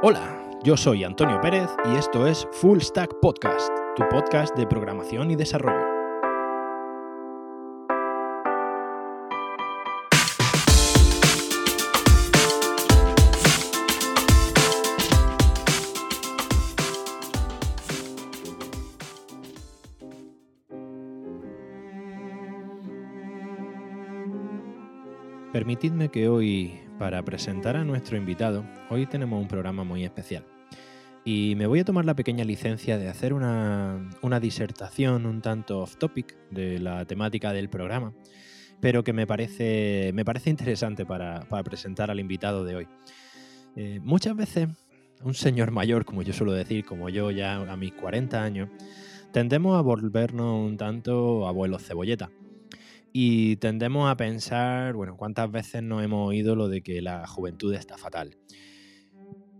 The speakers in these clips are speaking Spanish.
Hola, yo soy Antonio Pérez y esto es Full Stack Podcast, tu podcast de programación y desarrollo. Permitidme que hoy, para presentar a nuestro invitado, hoy tenemos un programa muy especial. Y me voy a tomar la pequeña licencia de hacer una, disertación un tanto off topic de la temática del programa, pero que me parece, me parece interesante para, presentar al invitado de hoy. Eh, muchas veces, un señor mayor, como yo suelo decir, como yo ya a mis 40 años, tendemos a volvernos un tanto abuelos cebolleta y tendemos a pensar, bueno, ¿cuántas veces no hemos oído lo de que la juventud está fatal?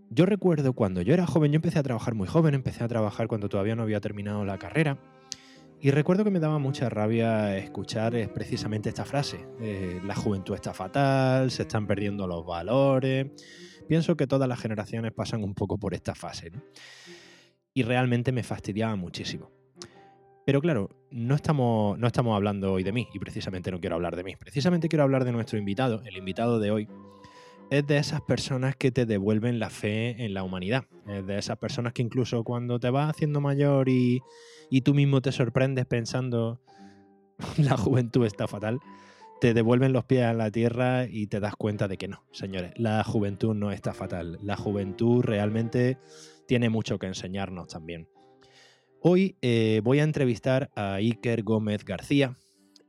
Yo recuerdo cuando yo era joven, yo empecé a trabajar muy joven, empecé a trabajar cuando todavía no había terminado la carrera. Y recuerdo que me daba mucha rabia escuchar precisamente esta frase. Eh, la juventud está fatal, se están perdiendo los valores. Pienso que todas las generaciones pasan un poco por esta fase. Y realmente me fastidiaba muchísimo. Pero claro, no estamos, no estamos hablando hoy de mí y precisamente no quiero hablar de mí. Precisamente quiero hablar de nuestro invitado. El invitado de hoy es de esas personas que te devuelven la fe en la humanidad. Es de esas personas que incluso cuando te vas haciendo mayor y, y tú mismo te sorprendes pensando la juventud está fatal, te devuelven los pies a la tierra y te das cuenta de que no, señores, la juventud no está fatal. La juventud realmente tiene mucho que enseñarnos también. Hoy eh, voy a entrevistar a Iker Gómez García.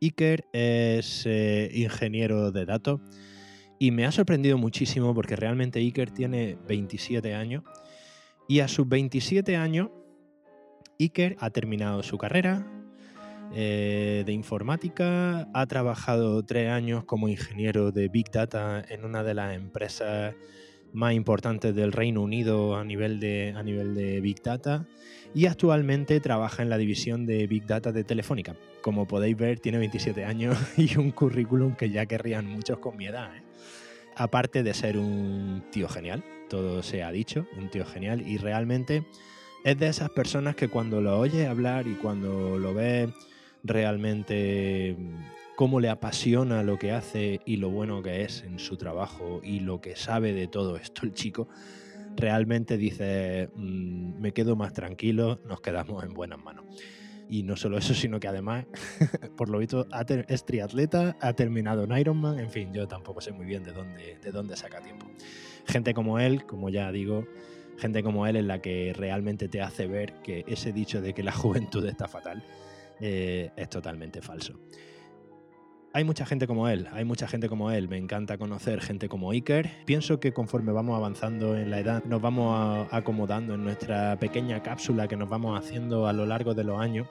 Iker es eh, ingeniero de datos y me ha sorprendido muchísimo porque realmente Iker tiene 27 años y a sus 27 años Iker ha terminado su carrera eh, de informática, ha trabajado tres años como ingeniero de Big Data en una de las empresas más importantes del Reino Unido a nivel de, a nivel de Big Data y actualmente trabaja en la división de Big Data de Telefónica. Como podéis ver, tiene 27 años y un currículum que ya querrían muchos con mi edad. ¿eh? Aparte de ser un tío genial, todo se ha dicho, un tío genial y realmente es de esas personas que cuando lo oyes hablar y cuando lo ves realmente cómo le apasiona lo que hace y lo bueno que es en su trabajo y lo que sabe de todo esto el chico, realmente dice, mm, me quedo más tranquilo, nos quedamos en buenas manos. Y no solo eso, sino que además, por lo visto, es triatleta, ha terminado en Ironman, en fin, yo tampoco sé muy bien de dónde, de dónde saca tiempo. Gente como él, como ya digo, gente como él es la que realmente te hace ver que ese dicho de que la juventud está fatal eh, es totalmente falso hay mucha gente como él, hay mucha gente como él. Me encanta conocer gente como Iker. Pienso que conforme vamos avanzando en la edad, nos vamos acomodando en nuestra pequeña cápsula que nos vamos haciendo a lo largo de los años.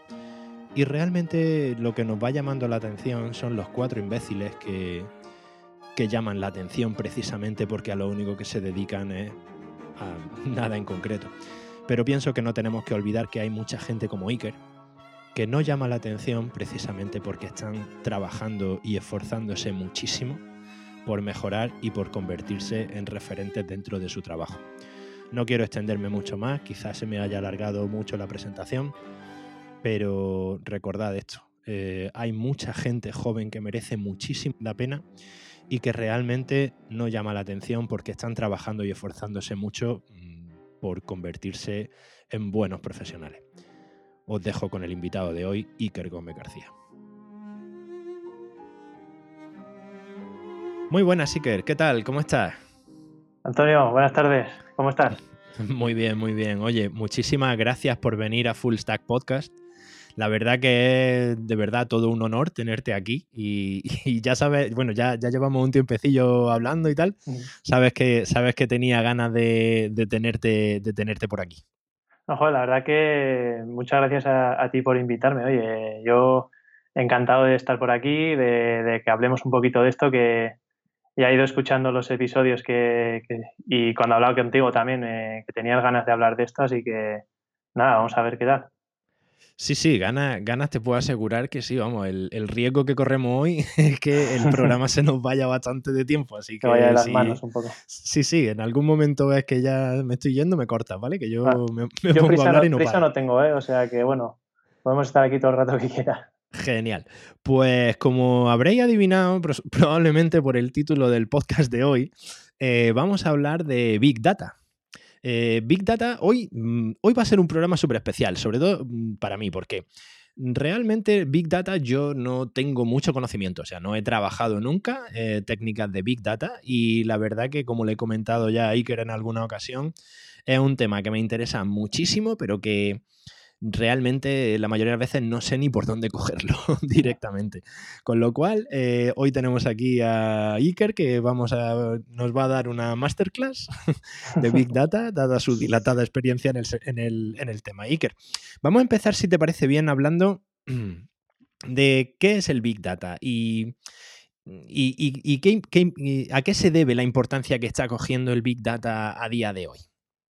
Y realmente lo que nos va llamando la atención son los cuatro imbéciles que, que llaman la atención precisamente porque a lo único que se dedican es a nada en concreto. Pero pienso que no tenemos que olvidar que hay mucha gente como Iker, que no llama la atención precisamente porque están trabajando y esforzándose muchísimo por mejorar y por convertirse en referentes dentro de su trabajo. No quiero extenderme mucho más, quizás se me haya alargado mucho la presentación, pero recordad esto, eh, hay mucha gente joven que merece muchísimo la pena y que realmente no llama la atención porque están trabajando y esforzándose mucho mm, por convertirse en buenos profesionales os dejo con el invitado de hoy, Iker Gómez García. Muy buenas, Iker. ¿Qué tal? ¿Cómo estás? Antonio, buenas tardes. ¿Cómo estás? Muy bien, muy bien. Oye, muchísimas gracias por venir a Full Stack Podcast. La verdad que es de verdad todo un honor tenerte aquí y, ya sabes, bueno, ya, ya, llevamos un tiempecillo hablando y tal. Sabes que, sabes que tenía ganas de, tenerte, de tenerte por aquí. No, la verdad que muchas gracias a, ti por invitarme. Oye, yo encantado de estar por aquí, de, que hablemos un poquito de esto, que ya he ido escuchando los episodios que, y cuando he hablado contigo también, eh, que tenías ganas de hablar de esto, así que nada, vamos a ver qué tal. Sí, sí, ganas, ganas te puedo asegurar que sí, vamos, el, riesgo que corremos hoy es que el programa se nos vaya bastante de tiempo, así que... vaya de las manos un poco. Sí, sí, en algún momento ves que ya me estoy yendo, me cortas, ¿vale? Que yo ah, me, pongo a hablar y no prisa no tengo, ¿eh? O sea que, bueno, podemos estar aquí todo el rato que quiera. Genial. Pues como habréis adivinado, probablemente por el título del podcast de hoy, eh, vamos a hablar de Big Data. Eh, Big Data, hoy, mm, hoy va a ser un programa súper especial, sobre todo mm, para mí, porque realmente Big Data yo no tengo mucho conocimiento, o sea, no he trabajado nunca eh, técnicas de Big Data y la verdad que como le he comentado ya a Iker en alguna ocasión, es un tema que me interesa muchísimo, pero que realmente la mayoría de las veces no sé ni por dónde cogerlo directamente. Con lo cual, eh, hoy tenemos aquí a Iker que vamos a, nos va a dar una masterclass de Big Data, dada su dilatada experiencia en el, tema. Iker, vamos a empezar, si te parece bien, hablando de qué es el Big Data y... a qué se debe la importancia que está cogiendo el Big Data a día de hoy?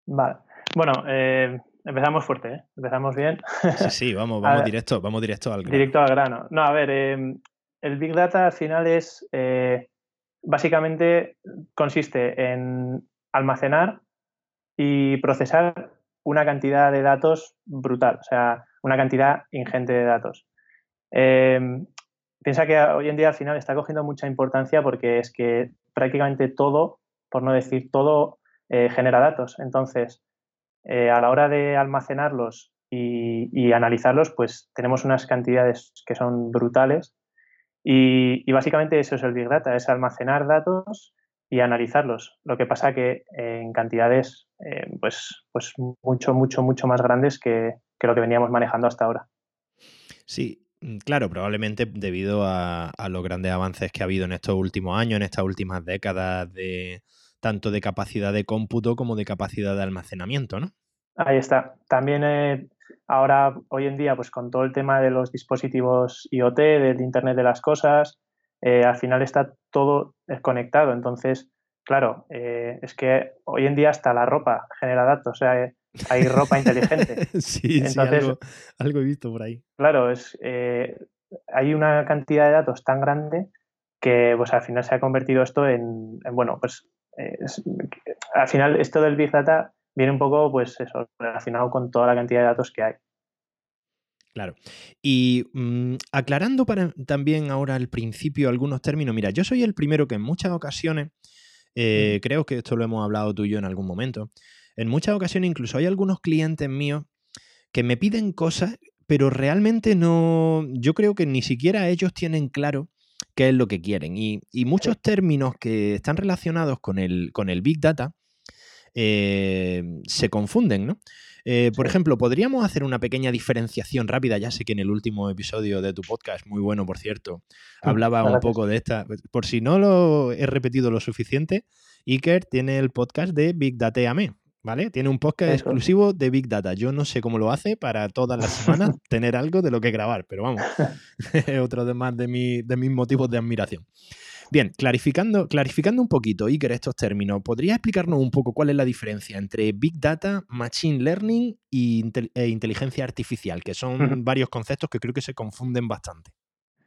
Vale. Bueno, eh, Empezamos fuerte, ¿eh? Empezamos bien. Sí, sí, vamos, vamos directo, vamos directo al grano. Directo al grano. No, a ver, em, el Big Data al final es, eh, básicamente consiste en almacenar y procesar una cantidad de datos brutal, o sea, una cantidad ingente de datos. Em, piensa que hoy en día al final está cogiendo mucha importancia porque es que prácticamente todo, por no decir todo, eh, genera datos. Entonces, eh, a la hora de almacenarlos y, analizarlos, pues tenemos unas cantidades que son brutales y, básicamente eso es el Big Data, es almacenar datos y analizarlos. Lo que pasa que en cantidades eh, pues, pues mucho, mucho, mucho más grandes que, lo que veníamos manejando hasta ahora. Sí, mm, Claro, probablemente debido a, a, los grandes avances que ha habido en estos últimos años, en estas últimas décadas de, tanto de capacidad de cómputo como de capacidad de almacenamiento, ¿no? Ahí está. También eh, ahora, hoy en día, pues con todo el tema de los dispositivos IoT, del Internet de las Cosas, eh, al final está todo conectado. Entonces, claro, eh, es que hoy en día hasta la ropa genera datos, o sea, hay ropa inteligente. sí, sí, algo, he visto por ahí. Claro, es, hay una cantidad de datos tan grande que pues al final se ha convertido esto en, en bueno, pues al final esto del Big Data viene un poco pues eso, relacionado con toda la cantidad de datos que hay. Claro. Y mm, aclarando para, también ahora al principio algunos términos, mira, yo soy el primero que en muchas ocasiones, eh, creo que esto lo hemos hablado tú y yo en algún momento, en muchas ocasiones incluso hay algunos clientes míos que me piden cosas, pero realmente no, yo creo que ni siquiera ellos tienen claro qué es lo que quieren. Y, muchos términos que están relacionados con el, con el Big Data eh, se confunden, ¿no? Eh, por ejemplo, podríamos hacer una pequeña diferenciación rápida. Ya sé que en el último episodio de tu podcast, muy bueno por cierto, mm, hablaba un poco de esta. Por si no lo he repetido lo suficiente, Iker tiene el podcast de Big Data AME, ¿vale? Tiene un podcast exclusivo de Big Data. Yo no sé cómo lo hace para todas las semanas tener algo de lo que grabar, pero vamos, es otro de más de, de mis motivos de admiración. Bien, clarificando, clarificando un poquito, Iker, estos términos, ¿podría explicarnos un poco cuál es la diferencia entre Big Data, Machine Learning e inteligencia artificial, que son varios conceptos que creo que se confunden bastante?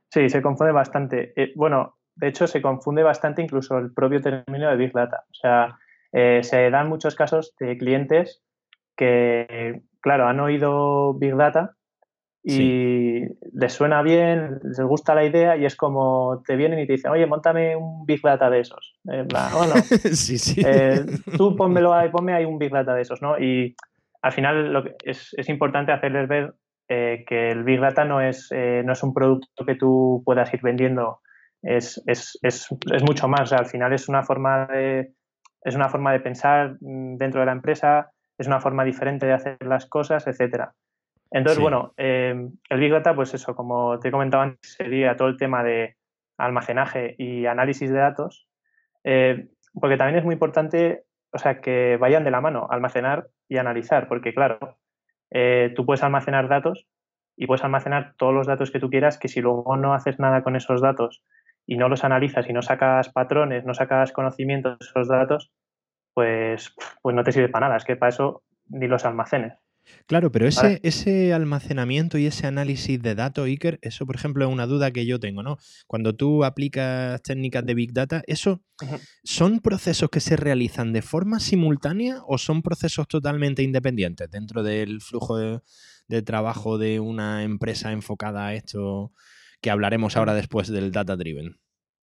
Sí, se confunde bastante. Eh, bueno, de hecho, se confunde bastante incluso el propio término de Big Data. O sea, eh, se dan muchos casos de clientes que, claro, han oído Big Data y les suena bien, les gusta la idea y es como te vienen y te dicen, oye, montame un Big Data de esos. bueno, sí, sí. Eh, tú pónmelo ahí, ponme ahí un Big Data de esos, ¿no? Y al final lo que es, es, importante hacerles ver eh, que el Big Data no es, eh, no es un producto que tú puedas ir vendiendo, es, es, es, es mucho más. al final es una forma de es una forma de pensar mm, dentro de la empresa, es una forma diferente de hacer las cosas, etcétera. Entonces, bueno, eh, el Big Data, pues eso, como te he comentado antes, sería todo el tema de almacenaje y análisis de datos, eh, porque también es muy importante, o sea, que vayan de la mano, almacenar y analizar, porque claro, eh, tú puedes almacenar datos y puedes almacenar todos los datos que tú quieras, que si luego no haces nada con esos datos y no los analizas y no sacas patrones, no sacas conocimientos de esos datos, pues, pues no te sirve para nada, es que para eso ni los almacenes. Claro, pero ese, ese almacenamiento y ese análisis de datos, Iker, eso, por ejemplo, es una duda que yo tengo, ¿no? Cuando tú aplicas técnicas de Big Data, ¿eso son procesos que se realizan de forma simultánea o son procesos totalmente independientes dentro del flujo de, trabajo de una empresa enfocada a esto que hablaremos ahora después del Data Driven?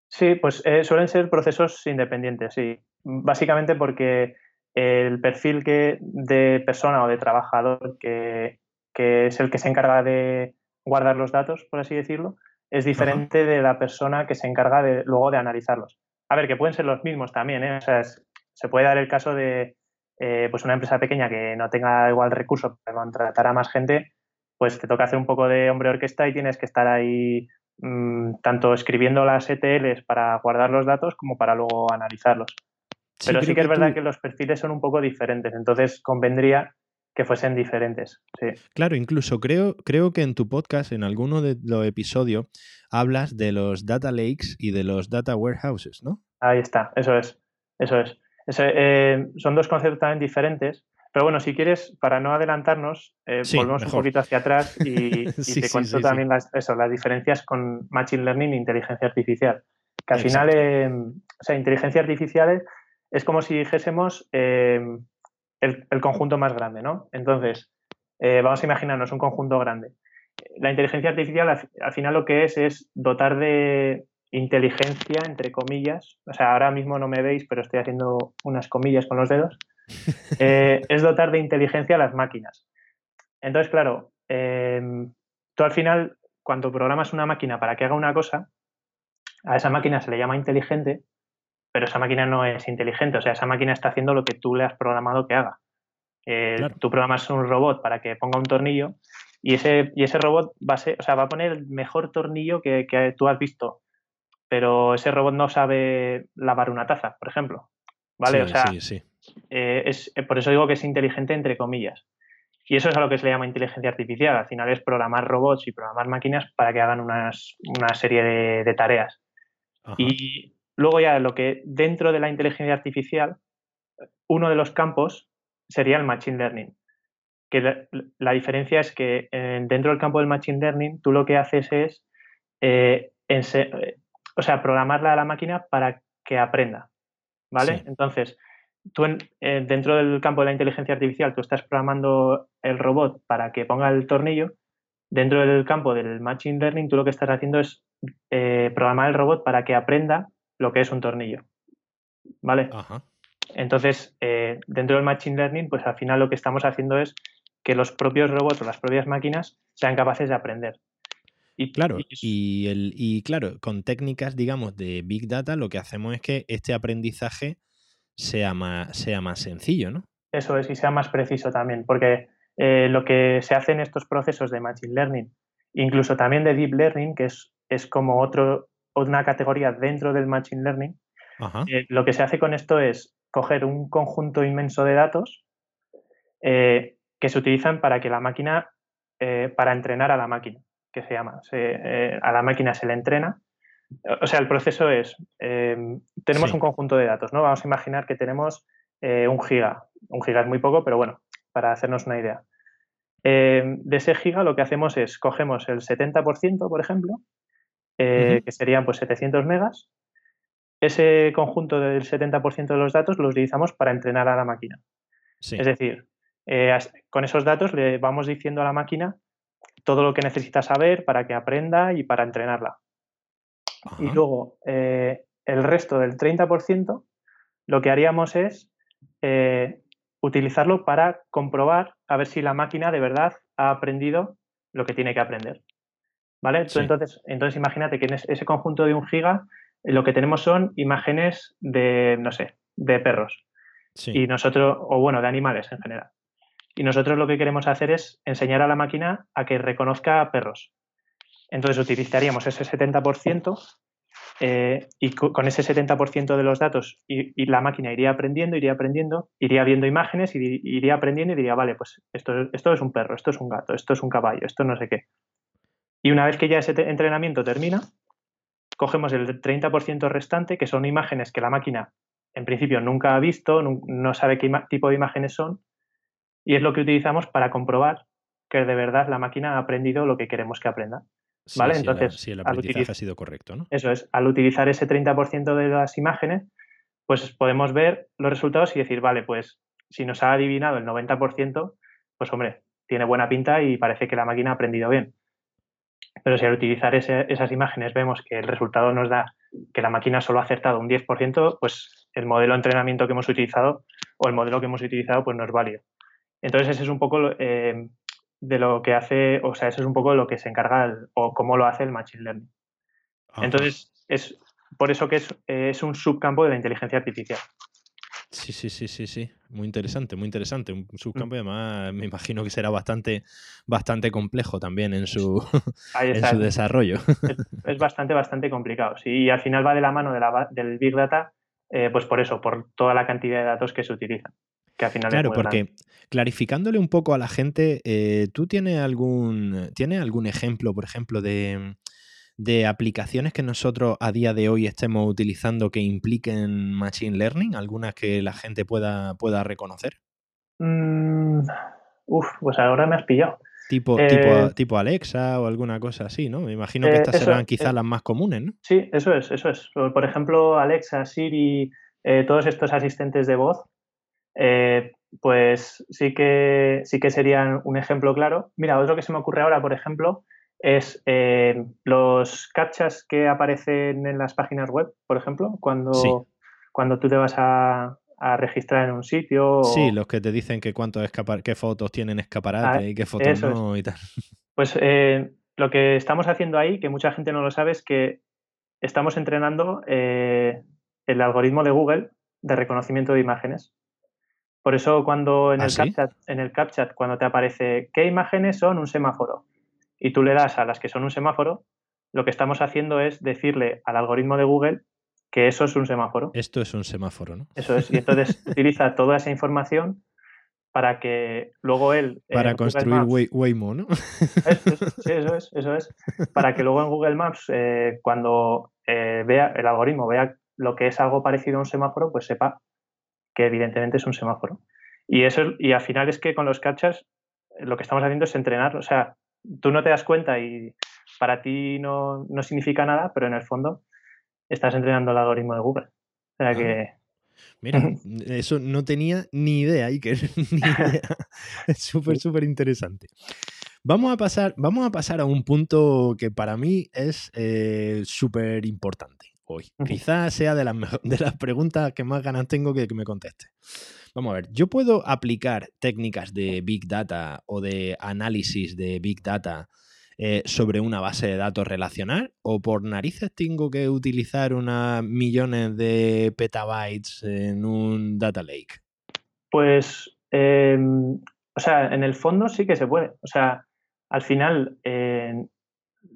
Sí, pues eh, suelen ser procesos independientes, sí. Básicamente porque el perfil que, de persona o de trabajador que, es el que se encarga de guardar los datos, por así decirlo, es diferente de la persona que se encarga de, luego de analizarlos. A ver, que pueden ser los mismos también, ¿eh? O sea, se puede dar el caso de eh, pues una empresa pequeña que no tenga igual recurso para contratar a más gente, pues te toca hacer un poco de hombre orquesta y tienes que estar ahí mm, tanto escribiendo las ETLs para guardar los datos como para luego analizarlos. Pero sí, que, es verdad que los perfiles son un poco diferentes, entonces convendría que fuesen diferentes. Claro, incluso creo, creo que en tu podcast, en alguno de los episodios, hablas de los data lakes y de los data warehouses, ¿no? Ahí está, eso es, eso es. Eh, son dos conceptos también diferentes, pero bueno, si quieres, para no adelantarnos, eh, volvemos un poquito hacia atrás y, te cuento también las, eso, las diferencias con Machine Learning e inteligencia artificial. Que al final, eh, o sea, inteligencia artificial es como si dijésemos em, el, conjunto más grande, ¿no? Entonces, eh, vamos a imaginarnos un conjunto grande. La inteligencia artificial al, final lo que es es dotar de inteligencia, entre comillas, o sea, ahora mismo no me veis, pero estoy haciendo unas comillas con los dedos, eh, es dotar de inteligencia a las máquinas. Entonces, claro, em, tú al final, cuando programas una máquina para que haga una cosa, a esa máquina se le llama inteligente pero esa máquina no es inteligente, o sea, esa máquina está haciendo lo que tú le has programado que haga. Eh, tú programas un robot para que ponga un tornillo y ese, y ese robot va a, ser, o sea, va a poner el mejor tornillo que, tú has visto, pero ese robot no sabe lavar una taza, por ejemplo. ¿Vale? o sea, eh, es, por eso digo que es inteligente entre comillas. Y eso es a lo que se le llama inteligencia artificial. Al final es programar robots y programar máquinas para que hagan una serie de, tareas. Y Luego ya lo que dentro de la inteligencia artificial, uno de los campos sería el Machine Learning. Que la, diferencia es que eh, dentro del campo del Machine Learning tú lo que haces es, eh, eh, o sea, programarla a la máquina para que aprenda. ¿Vale? Entonces, tú dentro del campo de la inteligencia artificial, tú estás programando el robot para que ponga el tornillo. Dentro del campo del Machine Learning, tú lo que estás haciendo es programar el robot para que aprenda lo que es un tornillo. ¿Vale? Entonces, eh, dentro del Machine Learning, pues al final lo que estamos haciendo es que los propios robots o las propias máquinas sean capaces de aprender. Y, claro, y, el, y claro, con técnicas, digamos, de Big Data, lo que hacemos es que este aprendizaje sea más, sea más sencillo, ¿no? Eso es, y sea más preciso también, porque eh, lo que se hace en estos procesos de Machine Learning, incluso también de Deep Learning, que es, es como otro, una categoría dentro del Machine Learning, eh, lo que se hace con esto es coger un conjunto inmenso de datos eh, que se utilizan para que la máquina, para entrenar a la máquina, que se llama. a la máquina se le entrena. O sea, el proceso es, tenemos un conjunto de datos, ¿no? Vamos a imaginar que tenemos un giga. Un giga es muy poco, pero bueno, para hacernos una idea. de ese giga lo que hacemos es, cogemos el 70%, por ejemplo, eh, que serían pues 700 megas. Ese conjunto del 70% de los datos lo utilizamos para entrenar a la máquina. Es decir, eh, con esos datos le vamos diciendo a la máquina todo lo que necesita saber para que aprenda y para entrenarla. Y luego, eh, el resto del 30%, lo que haríamos es utilizarlo para comprobar a ver si la máquina de verdad ha aprendido lo que tiene que aprender. ¿Vale? Entonces, entonces imagínate que en ese conjunto de un giga eh, lo que tenemos son imágenes de, no sé, de perros. Y nosotros, o bueno, de animales en general. Y nosotros lo que queremos hacer es enseñar a la máquina a que reconozca perros. Entonces utilizaríamos ese 70% eh, y con ese 70% de los datos y, la máquina iría aprendiendo, iría aprendiendo, iría viendo imágenes, y, iría aprendiendo y diría, vale, pues esto, esto es un perro, esto es un gato, esto es un caballo, esto no sé qué. Y una vez que ya ese entrenamiento termina, cogemos el 30% restante, que son imágenes que la máquina en principio nunca ha visto, no sabe qué tipo de imágenes son, y es lo que utilizamos para comprobar que de verdad la máquina ha aprendido lo que queremos que aprenda. ¿Vale? Entonces, si el, aprendizaje ha sido correcto, ¿no? Eso es, al utilizar ese 30% de las imágenes, pues podemos ver los resultados y decir, vale, pues si nos ha adivinado el 90%, pues hombre, tiene buena pinta y parece que la máquina ha aprendido bien. Pero si al utilizar esas imágenes vemos que el resultado nos da que la máquina solo ha acertado un 10%, pues el modelo de entrenamiento que hemos utilizado o el modelo que hemos utilizado pues no es válido. Entonces ese es un poco eh, de lo que hace, o sea, eso es un poco lo que se encarga o cómo lo hace el Machine Learning. Entonces es por eso que es, es un subcampo de la inteligencia artificial. Sí, sí, sí, sí, sí. Muy interesante, muy interesante. Un subcampo y además me imagino que será bastante, bastante complejo también en su, en su desarrollo. Es, bastante, bastante complicado. Sí, y al final va de la mano de la, del Big Data, eh, pues por eso, por toda la cantidad de datos que se utilizan. Que al final claro, porque clarificándole un poco a la gente, eh, ¿tú tienes algún, ¿tienes algún ejemplo, por ejemplo, de de aplicaciones que nosotros a día de hoy estemos utilizando que impliquen Machine Learning? ¿Algunas que la gente pueda, pueda reconocer? Mm, uf, pues ahora me has pillado. Tipo, tipo, eh, tipo, Alexa o alguna cosa así, ¿no? Me imagino que eh, estas serán quizás las más comunes, ¿no? Sí, eso es, eso es. Por ejemplo, Alexa, Siri, todos estos asistentes de voz, pues sí que, sí que serían un ejemplo claro. Mira, otro que se me ocurre ahora, por ejemplo, es eh, los captchas que aparecen en las páginas web, por ejemplo, cuando, cuando tú te vas a, registrar en un sitio. Sí, los que te dicen que cuántos qué fotos tienen escaparate ah, y qué fotos no y tal. Pues eh, lo que estamos haciendo ahí, que mucha gente no lo sabe, es que estamos entrenando eh, el algoritmo de Google de reconocimiento de imágenes. Por eso cuando en, ¿Ah, el, CapChat, en el CapChat, cuando te aparece qué imágenes son un semáforo, y tú le das a las que son un semáforo, lo que estamos haciendo es decirle al algoritmo de Google que eso es un semáforo. Esto es un semáforo, ¿no? Eso es. Y entonces utiliza toda esa información para que luego él... Para construir Waymo, ¿no? sí, eso es, eso es. Para que luego en Google Maps, eh, cuando eh, vea el algoritmo vea lo que es algo parecido a un semáforo, pues sepa que evidentemente es un semáforo. Y eso y al final es que con los catchers lo que estamos haciendo es entrenar, o sea, tú no te das cuenta y para ti no, significa nada, pero en el fondo estás entrenando el algoritmo de Google. O sea que... Mira, eso no tenía ni idea, Iker, ni idea. Es súper, súper interesante. Vamos a, pasar, vamos a pasar a un punto que para mí es eh, súper importante hoy. Quizás sea de las, de las preguntas que más ganas tengo que, que me conteste. Vamos a ver, yo puedo aplicar técnicas de Big Data o de análisis de Big Data eh, sobre una base de datos relacional o por narices tengo que utilizar unas millones de petabytes en un data lake? Pues, em, o sea, en el fondo sí que se puede. O sea, al final,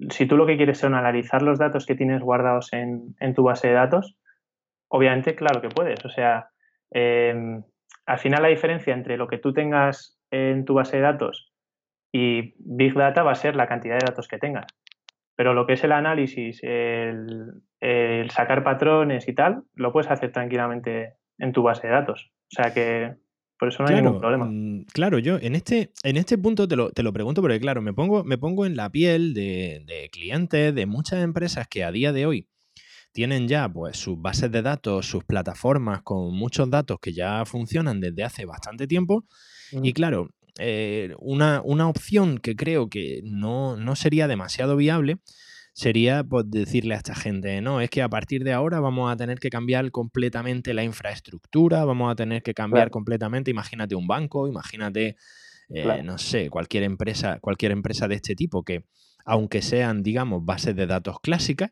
si tú lo que quieres son analizar los datos que tienes guardados en, en tu base de datos, obviamente, claro que puedes. O sea, em, al final la diferencia entre lo que tú tengas en tu base de datos y Big Data va a ser la cantidad de datos que tengas. Pero lo que es el análisis, el, sacar patrones y tal, lo puedes hacer tranquilamente en tu base de datos. O sea que por eso no hay ningún problema. Mm, claro, yo en este, en este punto te lo, te lo, pregunto porque, claro, me pongo, me pongo en la piel de, de, clientes de muchas empresas que a día de hoy tienen ya pues sus bases de datos, sus plataformas con muchos datos que ya funcionan desde hace bastante tiempo. Y claro, eh, una, opción que creo que no, sería demasiado viable sería pues, decirle a esta gente, no, es que a partir de ahora vamos a tener que cambiar completamente la infraestructura, vamos a tener que cambiar completamente, imagínate un banco, imagínate, eh, no sé, cualquier empresa, cualquier empresa de este tipo que, aunque sean, digamos, bases de datos clásicas,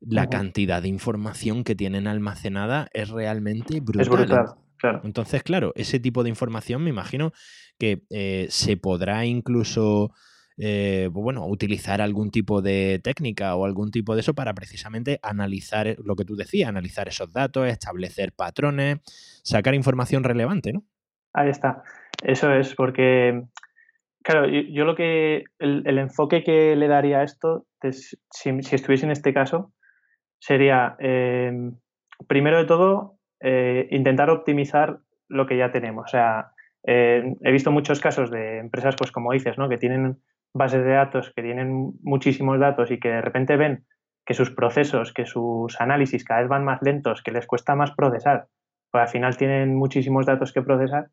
la cantidad de información que tienen almacenada es realmente brutal. Es brutal, claro. Entonces, claro, ese tipo de información me imagino que eh, se podrá incluso, eh, pues bueno, utilizar algún tipo de técnica o algún tipo de eso para precisamente analizar eh, lo que tú decías, analizar esos datos, establecer patrones, sacar información relevante, ¿no? Ahí está. Eso es, porque, claro, yo, lo que, el, enfoque que le daría a esto, si, estuviese en este caso, sería, em, primero de todo, eh, intentar optimizar lo que ya tenemos. O sea, he visto muchos casos de empresas, pues como dices, ¿no? que tienen bases de datos, que tienen muchísimos datos y que de repente ven que sus procesos, que sus análisis cada vez van más lentos, que les cuesta más procesar, pues al final tienen muchísimos datos que procesar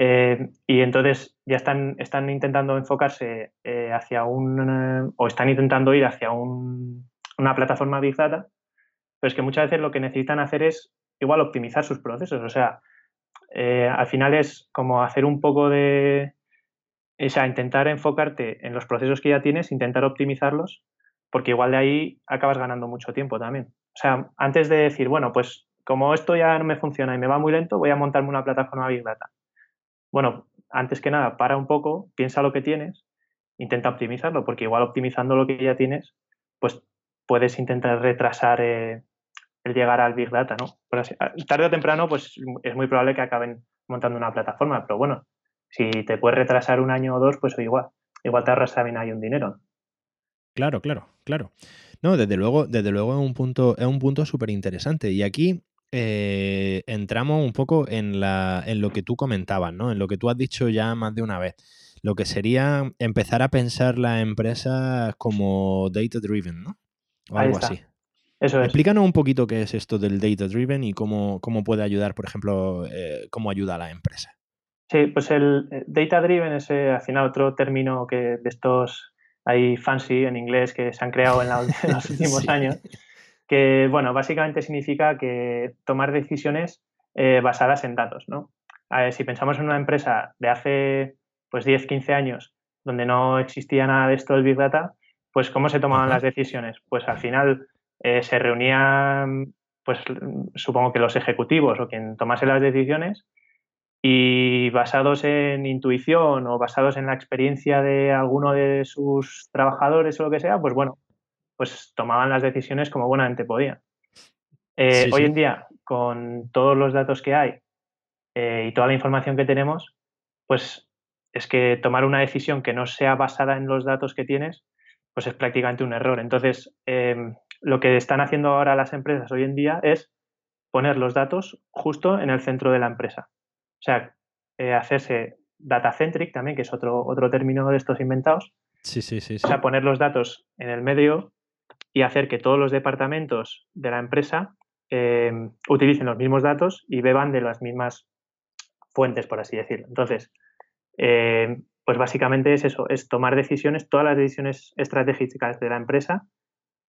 eh, y entonces ya están, están intentando enfocarse eh, hacia un, o están intentando ir hacia un, una plataforma Big Data, pero es que muchas veces lo que necesitan hacer es igual optimizar sus procesos, o sea, eh, al final es como hacer un poco de, o sea, intentar enfocarte en los procesos que ya tienes, intentar optimizarlos, porque igual de ahí acabas ganando mucho tiempo también. O sea, antes de decir, bueno, pues como esto ya no me funciona y me va muy lento, voy a montarme una plataforma Big Data. Bueno, antes que nada, para un poco, piensa lo que tienes, intenta optimizarlo, porque igual optimizando lo que ya tienes, pues puedes intentar retrasar eh, el llegar al Big Data, ¿no? tarde o temprano, pues es muy probable que acaben montando una plataforma, pero bueno, si te puedes retrasar un año o dos, pues igual, igual te ahorras también ahí un dinero. Claro, claro, claro. No, desde luego, desde luego es un punto, es un punto súper interesante. Y aquí eh, entramos un poco en, la, en lo que tú comentabas, ¿no? En lo que tú has dicho ya más de una vez. Lo que sería empezar a pensar las empresas como data driven, ¿no? O algo así. Eso es. Explícanos un poquito qué es esto del data driven y cómo, cómo puede ayudar, por ejemplo, eh, cómo ayuda a la empresa. Sí, pues el eh, data driven es al final otro término que de estos hay fancy en inglés que se han creado en, los últimos años que, bueno, básicamente significa que tomar decisiones eh, basadas en datos, ¿no? si pensamos en una empresa de hace, pues, 10, 15 años, donde no existía nada de esto del Big Data, pues, ¿cómo se tomaban las decisiones? Pues, al final, eh, se reunían, pues, supongo que los ejecutivos o quien tomase las decisiones y basados en intuición o basados en la experiencia de alguno de sus trabajadores o lo que sea, pues bueno, pues tomaban las decisiones como buenamente podían. Eh, hoy en día, con todos los datos que hay eh, y toda la información que tenemos, pues es que tomar una decisión que no sea basada en los datos que tienes, pues es prácticamente un error. Entonces, em, lo que están haciendo ahora las empresas hoy en día es poner los datos justo en el centro de la empresa. O sea, eh, hacerse data centric también, que es otro, otro término de estos inventados. Sí, sí, sí, sí. O sea, poner los datos en el medio y hacer que todos los departamentos de la empresa eh, utilicen los mismos datos y beban de las mismas fuentes, por así decirlo. Entonces, eh, pues básicamente es eso, es tomar decisiones, todas las decisiones estratégicas de la empresa,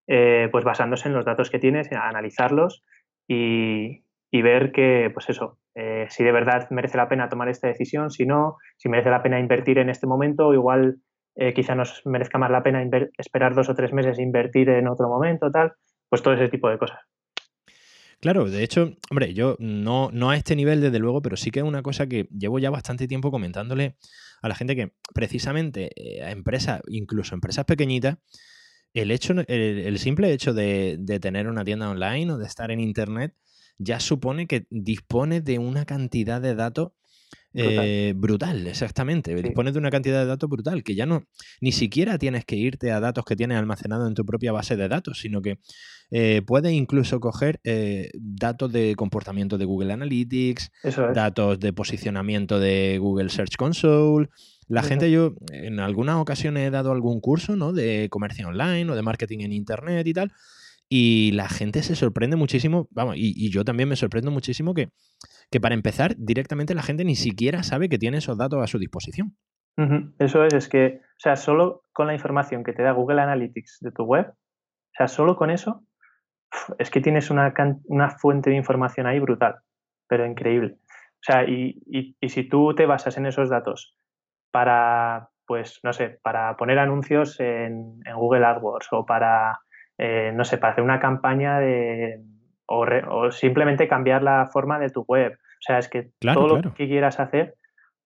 eh, pues basándose en los datos que tienes, analizarlos y, y ver que, pues eso, si de verdad merece la pena tomar esta decisión, si no, si merece la pena invertir en este momento, igual eh, quizá nos merezca más la pena esperar dos o tres meses e invertir en otro momento, tal, pues todo ese tipo de cosas. Claro, de hecho, hombre, yo no, no a este nivel, desde luego, pero sí que es una cosa que llevo ya bastante tiempo comentándole a la gente que precisamente eh, a empresas, incluso empresas pequeñitas, el, hecho, el, simple hecho de, de, tener una tienda online o de estar en Internet ya supone que dispone de una cantidad de datos Brutal, eh, exactamente. Dispones de una cantidad de datos brutal, que ya no, ni siquiera tienes que irte a datos que tienes almacenados en tu propia base de datos, sino que eh, puedes incluso coger eh, datos de comportamiento de Google Analytics, datos de posicionamiento de Google Search Console. La gente, yo en algunas ocasiones he dado algún curso ¿no? de comercio online o de marketing en Internet y tal, y la gente se sorprende muchísimo, vamos, y, yo también me sorprendo muchísimo que, que, para empezar, directamente la gente ni siquiera sabe que tiene esos datos a su disposición. Eso es, es que, o sea, solo con la información que te da Google Analytics de tu web, o sea, solo con eso, es que tienes una, una fuente de información ahí brutal, pero increíble. O sea, y, y, si tú te basas en esos datos para, pues, no sé, para poner anuncios en, en Google AdWords o para eh, no sé, para hacer una campaña de, o, simplemente cambiar la forma de tu web. O sea, es que todo lo que quieras hacer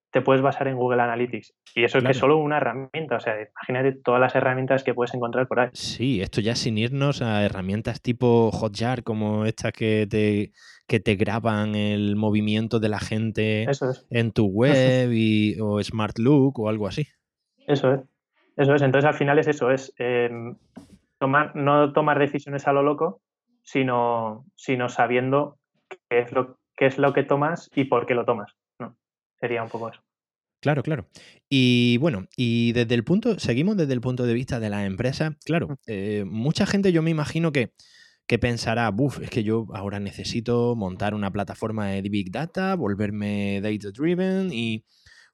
te puedes basar en Google Analytics. Y eso es que solo una herramienta. O sea, imagínate todas las herramientas que puedes encontrar por ahí. Sí, esto ya sin irnos a herramientas tipo Hotjar, como estas que te, que te graban el movimiento de la gente en tu web y, o Smart Look o algo así. Eso es. Eso es. Entonces, al final es eso. Es em, no tomar decisiones a lo loco, sino, sino sabiendo qué es, lo, qué es lo que tomas y por qué lo tomas. Sería un poco eso. Claro, claro. Y bueno, y desde el punto, seguimos desde el punto de vista de la empresa. Claro, eh, mucha gente yo me imagino que, que pensará, buf, es que yo ahora necesito montar una plataforma de Big Data, volverme data driven y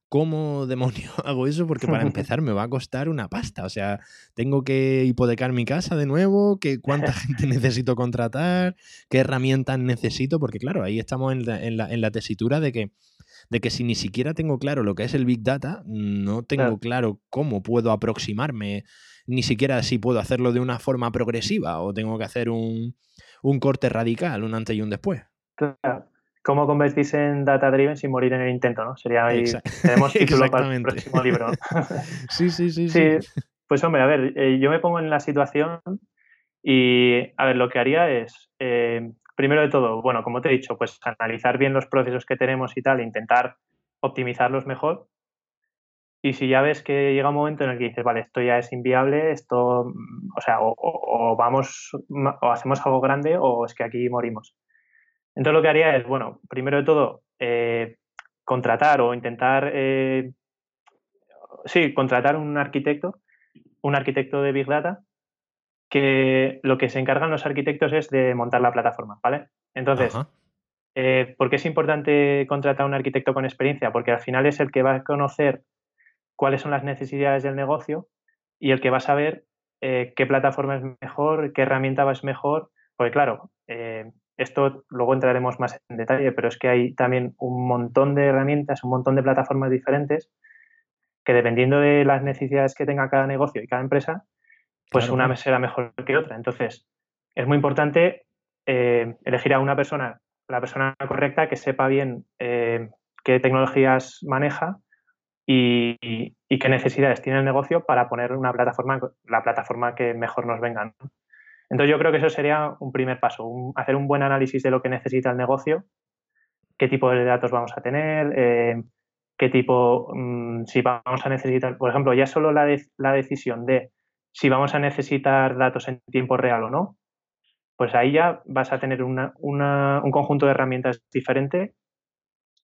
¿cómo demonios hago eso? Porque para empezar me va a costar una pasta. O sea, tengo que hipotecar mi casa de nuevo, que cuánta gente necesito contratar, qué herramientas necesito, porque claro, ahí estamos en la, en la tesitura de que de que si ni siquiera tengo claro lo que es el Big Data, no tengo claro, cómo puedo aproximarme, ni siquiera si puedo hacerlo de una forma progresiva o tengo que hacer un, corte radical, un antes y un después. Claro. ¿Cómo convertirse en data driven sin morir en el intento? ¿no? Sería ahí, tenemos título para el próximo libro. sí, sí, sí, sí, Pues hombre, a ver, eh, yo me pongo en la situación y a ver, lo que haría es eh, primero de todo, bueno, como te he dicho, pues analizar bien los procesos que tenemos y tal, intentar optimizarlos mejor. Y si ya ves que llega un momento en el que dices, vale, esto ya es inviable, esto, mm, o sea, o, vamos, o hacemos algo grande o es que aquí morimos. Entonces lo que haría es, bueno, primero de todo, eh, contratar o intentar, eh, sí, contratar un arquitecto, un arquitecto de Big Data que lo que se encargan los arquitectos es de montar la plataforma, ¿vale? Entonces, eh, ¿por qué es importante contratar a un arquitecto con experiencia? Porque al final es el que va a conocer cuáles son las necesidades del negocio y el que va a saber eh, qué plataforma es mejor, qué herramienta es mejor, porque claro, eh, esto luego entraremos más en detalle, pero es que hay también un montón de herramientas, un montón de plataformas diferentes que dependiendo de las necesidades que tenga cada negocio y cada empresa, pues una será mejor que otra. Entonces, es muy importante eh, elegir a una persona, la persona correcta, que sepa bien eh, qué tecnologías maneja y, qué necesidades tiene el negocio para poner una plataforma, la plataforma que mejor nos venga. Entonces, yo creo que eso sería un primer paso, hacer un buen análisis de lo que necesita el negocio, qué tipo de datos vamos a tener, eh, qué tipo, mm, si vamos a necesitar, por ejemplo, ya solo la, decisión de si vamos a necesitar datos en tiempo real o no, pues ahí ya vas a tener un conjunto de herramientas diferente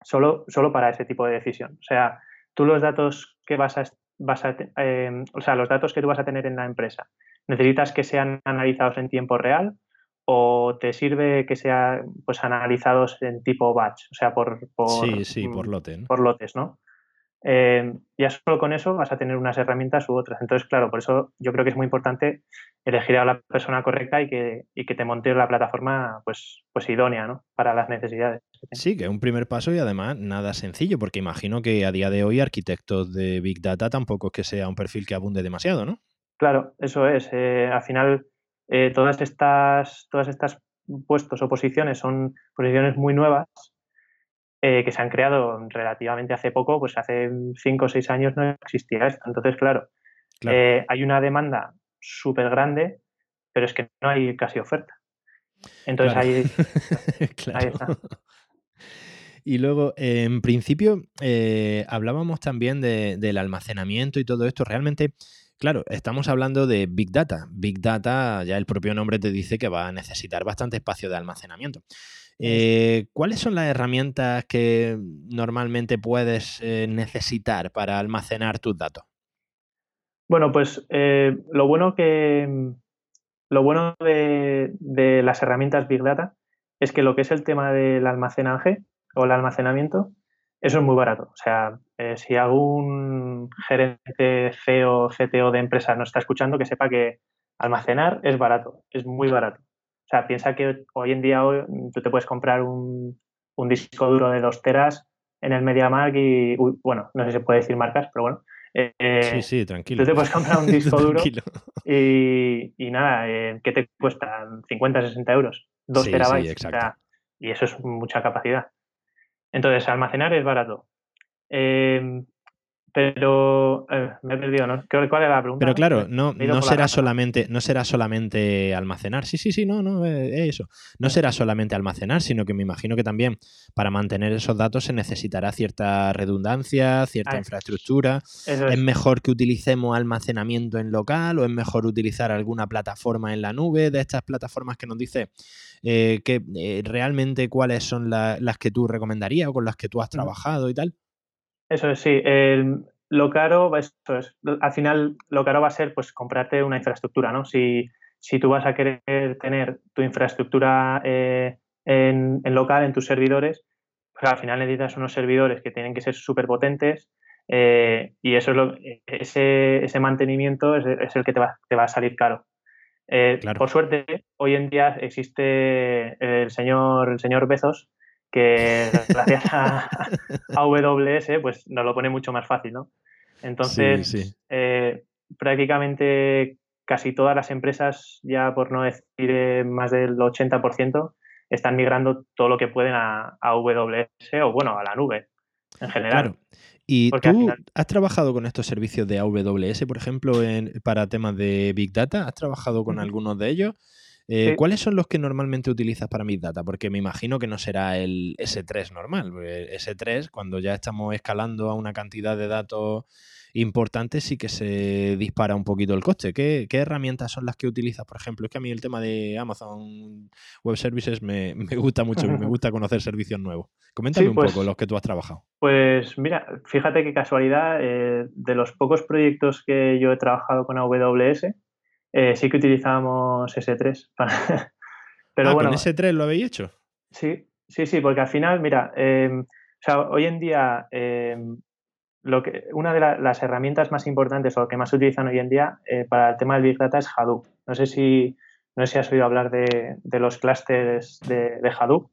solo, solo para ese tipo de decisión. O sea, tú los datos que vas a, vas a em, o sea, los datos que tú vas a tener en la empresa, ¿necesitas que sean analizados en tiempo real o te sirve que sean pues analizados en tipo batch, o sea, por, por sí, sí, por, lote, por lotes, ¿no? Eh, ya solo con eso vas a tener unas herramientas u otras. Entonces, claro, por eso yo creo que es muy importante elegir a la persona correcta y que, que te monte la plataforma pues, pues idónea ¿no? para las necesidades. Sí, que es un primer paso y además nada sencillo, porque imagino que a día de hoy arquitectos de Big Data tampoco es que sea un perfil que abunde demasiado, ¿no? Claro, eso es. Eh, al final, eh, todas estas, todas estas puestos o posiciones son posiciones muy nuevas eh, que se han creado relativamente hace poco, pues hace cinco o seis años no existía esto. Entonces, claro, eh, hay una demanda súper grande, pero es que no hay casi oferta. Entonces ahí, está. Y luego, en principio, eh, hablábamos también del almacenamiento y todo esto. Realmente, claro, estamos hablando de Big Data. Big Data, ya el propio nombre te dice que va a necesitar bastante espacio de almacenamiento. Eh, ¿Cuáles son las herramientas que normalmente puedes eh, necesitar para almacenar tus datos? Bueno, pues eh, lo bueno que lo bueno de, las herramientas Big Data es que lo que es el tema del almacenaje o el almacenamiento, eso es muy barato. O sea, si algún gerente CEO, CTO de empresa no está escuchando, que sepa que almacenar es barato, es muy barato. O sea, piensa que hoy en día tú te puedes comprar un, disco duro de dos teras en el MediaMark y, bueno, no sé si se puede decir marcas, pero bueno. Eh, sí, sí, tranquilo. Tú te puedes comprar un disco duro y, y, nada, eh, ¿qué te cuesta? 50, 60 euros. Dos terabytes. y eso es mucha capacidad. Entonces, almacenar es barato. Eh, pero eh, me he perdido, ¿no? ¿Cuál era la pregunta? Pero claro, no, no será solamente, no será solamente almacenar. Sí, sí, sí, no, no, eh, eso. No será solamente almacenar, sino que me imagino que también para mantener esos datos se necesitará cierta redundancia, cierta infraestructura. Es. mejor que utilicemos almacenamiento en local o es mejor utilizar alguna plataforma en la nube de estas plataformas que nos dice eh, que realmente cuáles son las que tú recomendarías o con las que tú has trabajado y tal? Eso es, sí. lo caro, es, al final lo caro va a ser pues comprarte una infraestructura, ¿no? Si, si tú vas a querer tener tu infraestructura eh, en, local, en tus servidores, pues al final necesitas unos servidores que tienen que ser súper potentes eh, y eso es lo, ese, ese mantenimiento es, el que te va, te va, a salir caro. Eh, por suerte, hoy en día existe el señor, el señor Bezos, que gracias a, AWS pues nos lo pone mucho más fácil, ¿no? Entonces, eh, prácticamente casi todas las empresas, ya por no decir más del 80%, están migrando todo lo que pueden a, AWS o, bueno, a la nube en general. ¿Y tú has trabajado con estos servicios de AWS, por ejemplo, para temas de Big Data? ¿Has trabajado con algunos de ellos? Eh, ¿Cuáles son los que normalmente utilizas para Big Data? Porque me imagino que no será el S3 normal. S3, cuando ya estamos escalando a una cantidad de datos importante, sí que se dispara un poquito el coste. ¿Qué, herramientas son las que utilizas? Por ejemplo, es que a mí el tema de Amazon Web Services me, gusta mucho, me gusta conocer servicios nuevos. Coméntame un pues poco los que tú has trabajado. Pues mira, fíjate qué casualidad, eh, de los pocos proyectos que yo he trabajado con AWS, eh, sí que utilizábamos S3. Pero ah, bueno, ¿con S3 lo habéis hecho? Sí, sí, sí, porque al final, mira, em, hoy en día em, lo que, una de las herramientas más importantes o que más se utilizan hoy en día eh, para el tema del Big Data es Hadoop. No sé si, no sé si has oído hablar de, los clústeres de, Hadoop.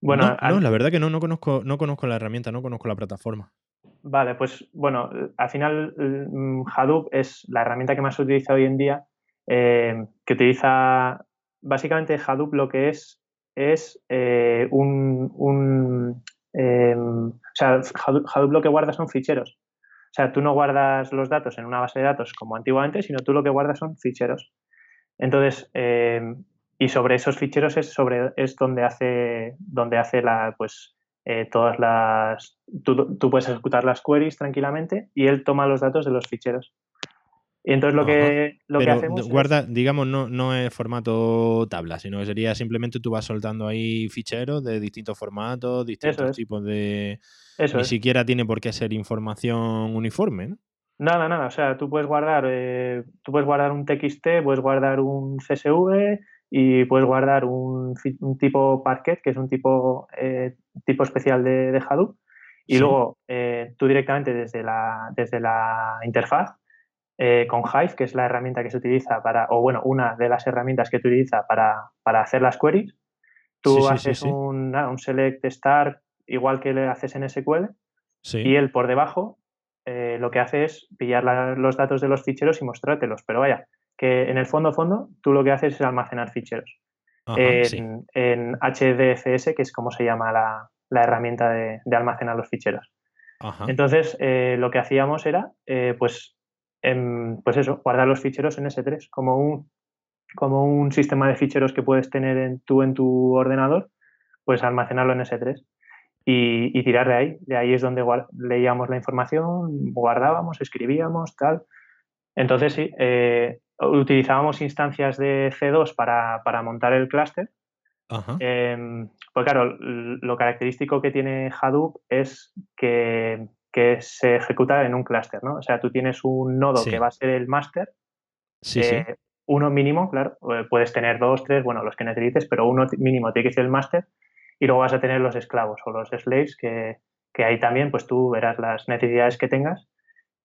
Bueno, no, la verdad que no, no conozco, no conozco la herramienta, no conozco la plataforma. Vale, pues bueno, al final mm, Hadoop es la herramienta que más se utiliza hoy en día, eh, que utiliza, básicamente Hadoop lo que es es eh, un, Em, o sea, Hadoop lo que guarda son ficheros. O sea, tú no guardas los datos en una base de datos como antiguamente, sino tú lo que guardas son ficheros. Entonces, y sobre esos ficheros es, sobre, es donde hace, donde hace la, pues, eh, todas las... Tú, tú, puedes ejecutar las queries tranquilamente y él toma los datos de los ficheros. Y entonces lo que, lo que hacemos. Guarda, digamos, no, no es formato tabla, sino que sería simplemente tú vas soltando ahí ficheros de distintos formatos, distintos tipos de. Eso Ni siquiera tiene por qué ser información uniforme, ¿no? Nada, nada. O sea, tú puedes guardar, eh, tú puedes guardar un TXT, puedes guardar un CSV y puedes guardar un, tipo Parquet, que es un tipo, eh, tipo especial de, Hadoop. Y luego eh, tú directamente desde la, desde la interfaz eh, con Hive, que es la herramienta que se utiliza para, o bueno, una de las herramientas que utiliza para, hacer las queries. Tú haces un, select start igual que le haces en SQL y él por debajo lo que hace es pillar los datos de los ficheros y mostrártelos. Pero vaya, que en el fondo fondo tú lo que haces es almacenar ficheros. en, HDFS, que es como se llama la, herramienta de, almacenar los ficheros. Entonces, eh, lo que hacíamos era, pues, pues eso, guardar los ficheros en S3 como un, como un sistema de ficheros que puedes tener en, tú en tu ordenador, pues almacenarlo en S3 y, tirar de ahí. De ahí es donde leíamos la información, guardábamos, escribíamos, tal. Entonces, sí, eh, utilizábamos instancias de C2 para, montar el clúster. Em, pues claro, lo característico que tiene Hadoop es que que se ejecuta en un clúster, ¿no? O sea, tú tienes un nodo que va a ser el máster, sí, sí. Eh, uno mínimo, claro, eh, puedes tener dos, tres, bueno, los que necesites, pero uno mínimo tiene que ser el máster y luego vas a tener los esclavos o los slaves que, ahí también pues tú verás las necesidades que tengas.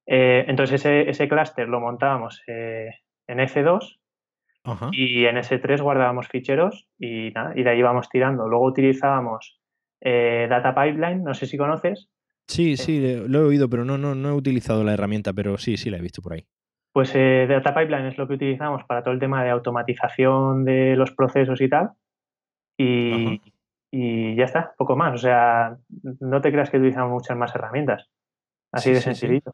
Eh, entonces ese, ese clúster lo montábamos en F2 y en S3 guardábamos ficheros y, nada, y de ahí íbamos tirando. Luego utilizábamos Data Pipeline, no sé si conoces, Sí, sí, lo he oído, pero no, no, no he utilizado la herramienta, pero sí, sí la he visto por ahí. Pues eh, Data Pipeline es lo que utilizamos para todo el tema de automatización de los procesos y tal. Y, ya está, poco más. O sea, no te creas que utilizamos muchas más herramientas. Así de sencillito.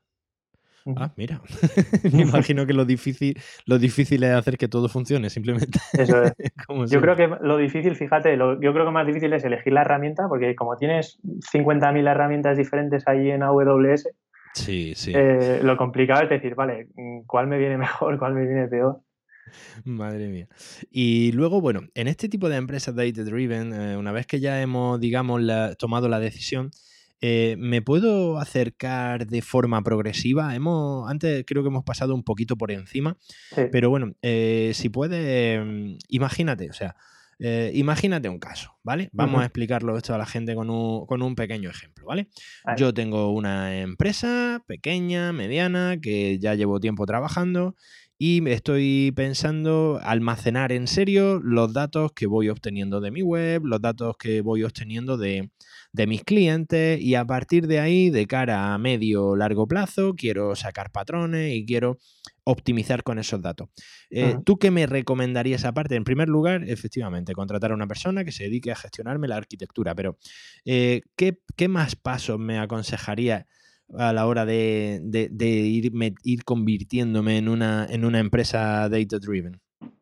Ah, mira. Me imagino que lo difícil, lo difícil es hacer que todo funcione, simplemente. Eso es. yo creo que lo difícil, fíjate, yo creo que más difícil es elegir la herramienta, porque como tienes 50.000 herramientas diferentes ahí en AWS, sí, sí. Eh, lo complicado es decir, vale, ¿cuál me viene mejor, cuál me viene peor? Madre mía. Y luego, bueno, en este tipo de empresas data driven, eh, una vez que ya hemos, digamos, tomado la decisión, eh, ¿me puedo acercar de forma progresiva? Hemos, antes creo que hemos pasado un poquito por encima, pero bueno, eh, si puedes, mm, imagínate, o sea, eh, imagínate un caso, ¿vale? Vamos a explicarlo esto a la gente con un, pequeño ejemplo, ¿vale? Yo tengo una empresa pequeña, mediana, que ya llevo tiempo trabajando y estoy pensando almacenar en serio los datos que voy obteniendo de mi web, los datos que voy obteniendo de, mis clientes y a partir de ahí, de cara a medio o largo plazo, quiero sacar patrones y quiero optimizar con esos datos. Eh, ¿Tú qué me recomendarías aparte? En primer lugar, efectivamente, contratar a una persona que se dedique a gestionarme la arquitectura, pero eh, ¿qué, ¿qué, más pasos me aconsejaría? A la hora de, ir convirtiéndome en una, en una empresa data driven?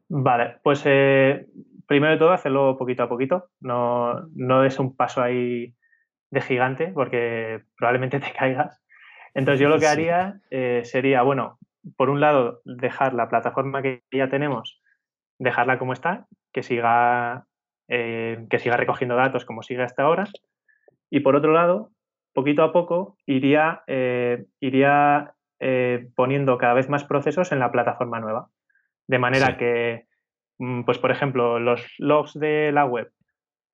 Vale, pues eh, primero de todo hacerlo poquito a poquito, no, no es un paso ahí de gigante porque probablemente te caigas. Entonces yo lo que haría eh, sería, bueno, por un lado, dejar la plataforma que ya tenemos, dejarla como está, que siga, eh, que siga recogiendo datos como sigue hasta ahora. Y por otro lado, poquito a poco iría, eh, iría eh, poniendo cada vez más procesos en la plataforma nueva. De manera que, mm, pues por ejemplo, los logs de la web,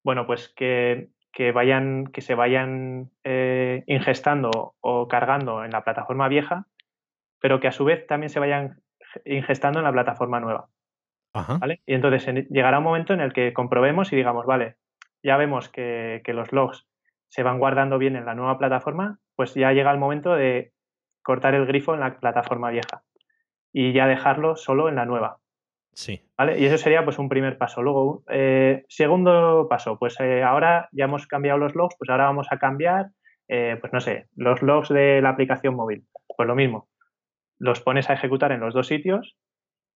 bueno, pues que, vayan, que se vayan eh, ingestando o cargando en la plataforma vieja, pero que a su vez también se vayan ingestando en la plataforma nueva. Y entonces llegará un momento en el que comprobemos y digamos, vale, ya vemos que, que los logs se van guardando bien en la nueva plataforma, pues ya llega el momento de cortar el grifo en la plataforma vieja y ya dejarlo solo en la nueva. Sí. ¿Vale? Y eso sería pues un primer paso. Luego, eh, segundo paso, pues eh, ahora ya hemos cambiado los logs, pues ahora vamos a cambiar, eh, pues no sé, los logs de la aplicación móvil. Pues lo mismo, los pones a ejecutar en los dos sitios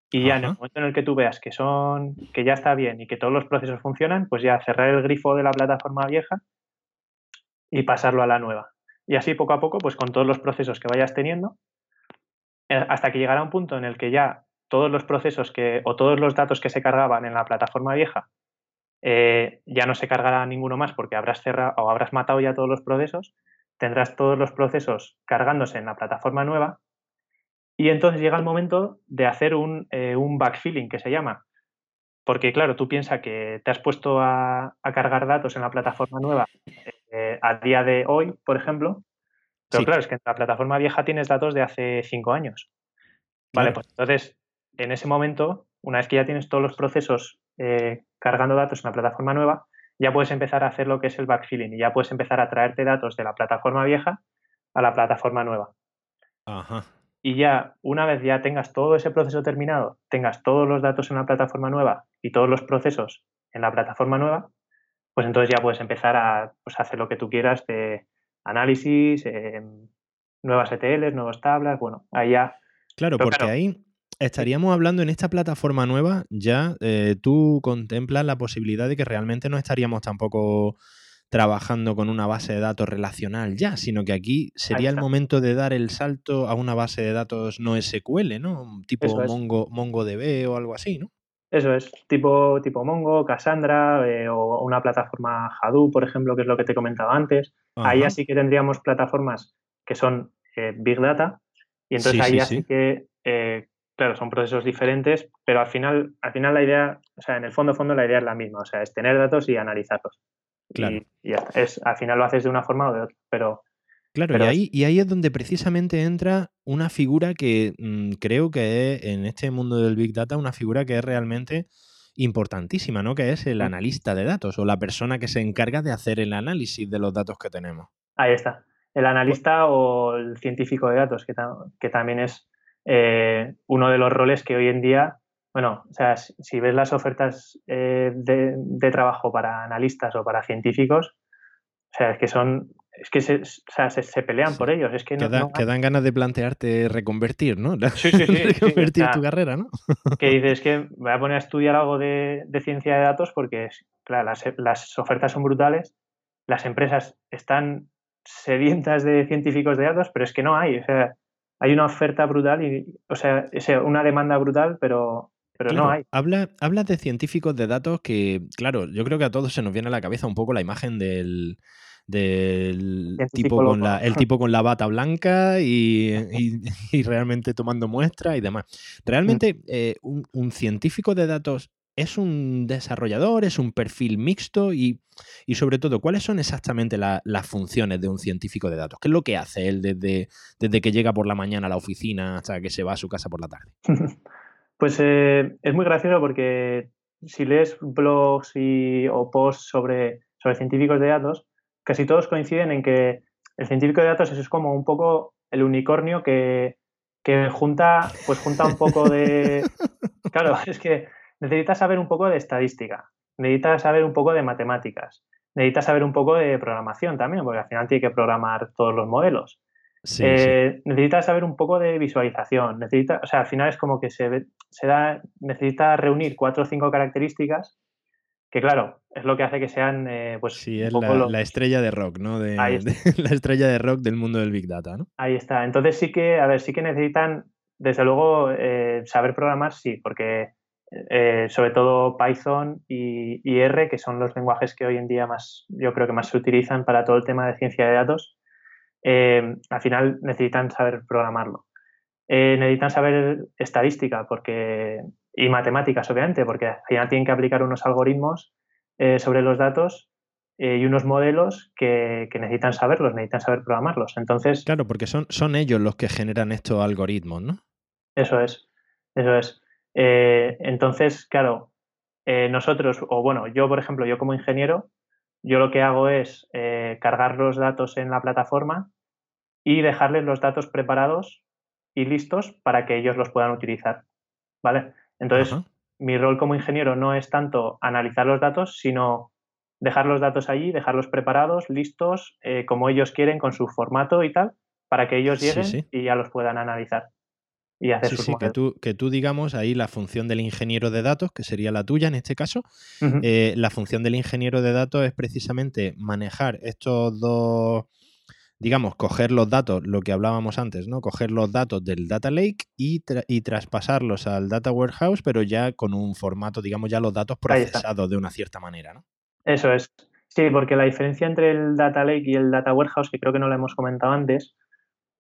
y ya en el momento en el que tú veas que son, que ya está bien y que todos los procesos funcionan, pues ya cerrar el grifo de la plataforma vieja y pasarlo a la nueva. Y así poco a poco, pues con todos los procesos que vayas teniendo, eh, hasta que llegará un punto en el que ya todos los procesos que, o todos los datos que se cargaban en la plataforma vieja, eh, ya no se cargará ninguno más porque habrás cerrado o habrás matado ya todos los procesos, tendrás todos los procesos cargándose en la plataforma nueva y entonces llega el momento de hacer un, eh, un backfilling que se llama. Porque claro, tú piensas que te has puesto a, a cargar datos en la plataforma nueva a día de hoy, por ejemplo. Pero claro, es que en la plataforma vieja tienes datos de hace cinco años. Vale, pues entonces, en ese momento, una vez que ya tienes todos los procesos eh, cargando datos en la plataforma nueva, ya puedes empezar a hacer lo que es el backfilling y ya puedes empezar a traerte datos de la plataforma vieja a la plataforma nueva. Ajá. Y ya, una vez ya tengas todo ese proceso terminado, tengas todos los datos en la plataforma nueva y todos los procesos en la plataforma nueva, pues entonces ya puedes empezar a pues, hacer lo que tú quieras de análisis, em, nuevas ETLs, nuevas tablas, bueno, ahí ya... Claro, porque ahí estaríamos hablando en esta plataforma nueva, ya eh, tú contemplas la posibilidad de que realmente no estaríamos tampoco trabajando con una base de datos relacional ya, sino que aquí sería el momento de dar el salto a una base de datos no SQL, ¿no? Tipo Mongo, MongoDB o algo así, ¿no? Eso es, tipo, tipo Mongo, Cassandra eh, o una plataforma Hadoop, por ejemplo, que es lo que te he comentado antes. Ahí así que tendríamos plataformas que son eh, Big Data y entonces ahí así que, eh, claro, son procesos diferentes, pero al final, al final la idea, o sea, en el fondo, fondo la idea es la misma, o sea, es tener datos y analizarlos. Claro. Y, Es, al final lo haces de una forma o de otra, pero... Claro, y, ahí, y ahí es donde precisamente entra una figura que mm, creo que es, en este mundo del Big Data, una figura que es realmente importantísima, ¿no? Que es el analista de datos o la persona que se encarga de hacer el análisis de los datos que tenemos. Ahí está. El analista o el científico de datos, que, que también es eh, uno de los roles que hoy en día, bueno, o sea, si, ves las ofertas eh, de, de, trabajo para analistas o para científicos, o sea, es que son es que se, se, pelean por ellos. Es que, no, dan ganas de plantearte reconvertir, ¿no? Sí, sí, sí. reconvertir tu carrera, ¿no? que dices que me voy a poner a estudiar algo de, ciencia de datos porque, claro, las, las, ofertas son brutales, las empresas están sedientas de científicos de datos, pero es que no hay. O sea, hay una oferta brutal y, o sea, una demanda brutal, pero, pero no hay. Habla, habla de científicos de datos que, claro, yo creo que a todos se nos viene a la cabeza un poco la imagen del del tipo con la, el tipo con la bata blanca y, realmente tomando muestras y demás. Mm. Realmente, eh, un, científico de datos es un desarrollador, es un perfil mixto y, sobre todo, ¿cuáles son exactamente las funciones de un científico de datos? ¿Qué es lo que hace él desde, desde que llega por la mañana a la oficina hasta que se va a su casa por la tarde? Pues eh, es muy gracioso porque si lees blogs y, o posts sobre, sobre científicos de datos, casi todos coinciden en que el científico de datos es como un poco el unicornio que, que junta, pues junta un poco de... Claro, es que necesitas saber un poco de estadística, necesitas saber un poco de matemáticas, necesitas saber un poco de programación también, porque al final tiene que programar todos los modelos. Eh, necesitas saber un poco de visualización, necesita, o sea, al final es como que se, se da, necesita reunir cuatro o cinco características que claro, es lo que hace que sean, eh, pues... Sí, es la, estrella de rock, ¿no? De, la estrella de rock del mundo del Big Data, ¿no? Ahí está. Entonces sí que, a ver, sí que necesitan, desde luego, eh, saber programar, sí, porque eh, sobre todo Python y, R, que son los lenguajes que hoy en día más, yo creo que más se utilizan para todo el tema de ciencia de datos, al final necesitan saber programarlo. necesitan saber estadística, porque y matemáticas, obviamente, porque al final tienen que aplicar unos algoritmos eh, sobre los datos eh, y unos modelos que, necesitan saberlos, necesitan saber programarlos. Entonces. Claro, porque son, son ellos los que generan estos algoritmos, ¿no? Eso es, eso es. Eh, entonces, claro, nosotros, o bueno, yo, por ejemplo, yo como ingeniero, yo lo que hago es cargar los datos en la plataforma y dejarles los datos preparados y listos para que ellos los puedan utilizar. ¿Vale? Entonces, mi rol como ingeniero no es tanto analizar los datos, sino dejar los datos allí, dejarlos preparados, listos, eh, como ellos quieren, con su formato y tal, para que ellos lleguen y ya los puedan analizar. Y hacer sí, sí, que tú, que tú, digamos, ahí la función del ingeniero de datos, que sería la tuya en este caso, eh, la función del ingeniero de datos es precisamente manejar estos dos digamos, coger los datos, lo que hablábamos antes, ¿no? Coger los datos del Data Lake y, y, traspasarlos al Data Warehouse, pero ya con un formato, digamos, ya los datos procesados de una cierta manera, ¿no? Eso es. Sí, porque la diferencia entre el Data Lake y el Data Warehouse, que creo que no lo hemos comentado antes,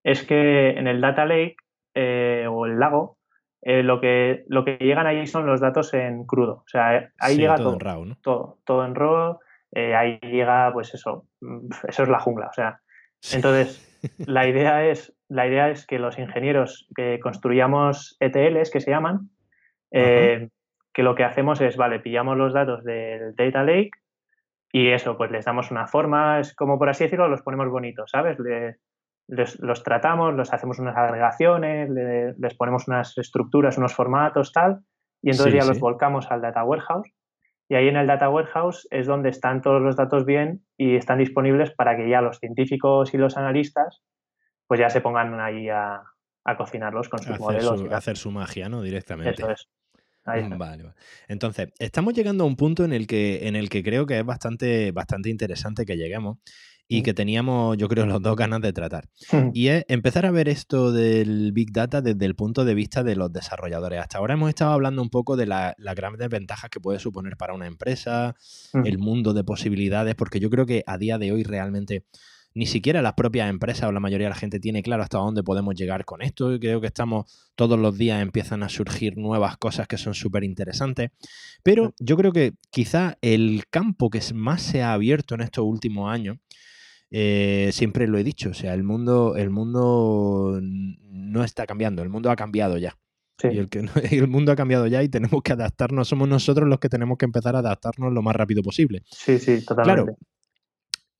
es que en el Data Lake eh, o el lago, eh, lo, que, lo que llegan ahí son los datos en crudo. O sea, ahí llega todo. en RAW, ¿no? Todo, todo en RAW. Eh, ahí llega, pues eso, mm, eso es la jungla. O sea, entonces, la idea es, la idea es que los ingenieros que construyamos ETLs, que se llaman, eh, que lo que hacemos es, vale, pillamos los datos del Data Lake y eso, pues les damos una forma, es como por así decirlo, los ponemos bonitos, ¿sabes? los tratamos, los hacemos unas agregaciones, les ponemos unas estructuras, unos formatos, tal, y entonces ya los volcamos al Data Warehouse y ahí en el Data Warehouse es donde están todos los datos bien y están disponibles para que ya los científicos y los analistas pues ya se pongan ahí a, cocinarlos con sus modelos. Su, hacer su magia, ¿no? Directamente. Eso es. Vale, vale. Entonces, estamos llegando a un punto en el que, en el que creo que es bastante, bastante interesante que lleguemos y que teníamos, yo creo, los dos ganas de tratar. Y es empezar a ver esto del Big Data desde el punto de vista de los desarrolladores. Hasta ahora hemos estado hablando un poco de las grandes ventajas que puede suponer para una empresa, el mundo de posibilidades, porque yo creo que a día de hoy realmente ni siquiera las propias empresas o la mayoría de la gente tiene claro hasta dónde podemos llegar con esto. Creo que estamos todos los días empiezan a surgir nuevas cosas que son súper interesantes. Pero yo creo que quizá el campo que más se ha abierto en estos últimos años eh, siempre lo he dicho, o sea, el mundo, el mundo no está cambiando, el mundo ha cambiado ya. Y el, que, el mundo ha cambiado ya y tenemos que adaptarnos, somos nosotros los que tenemos que empezar a adaptarnos lo más rápido posible. Sí, sí, totalmente. Claro,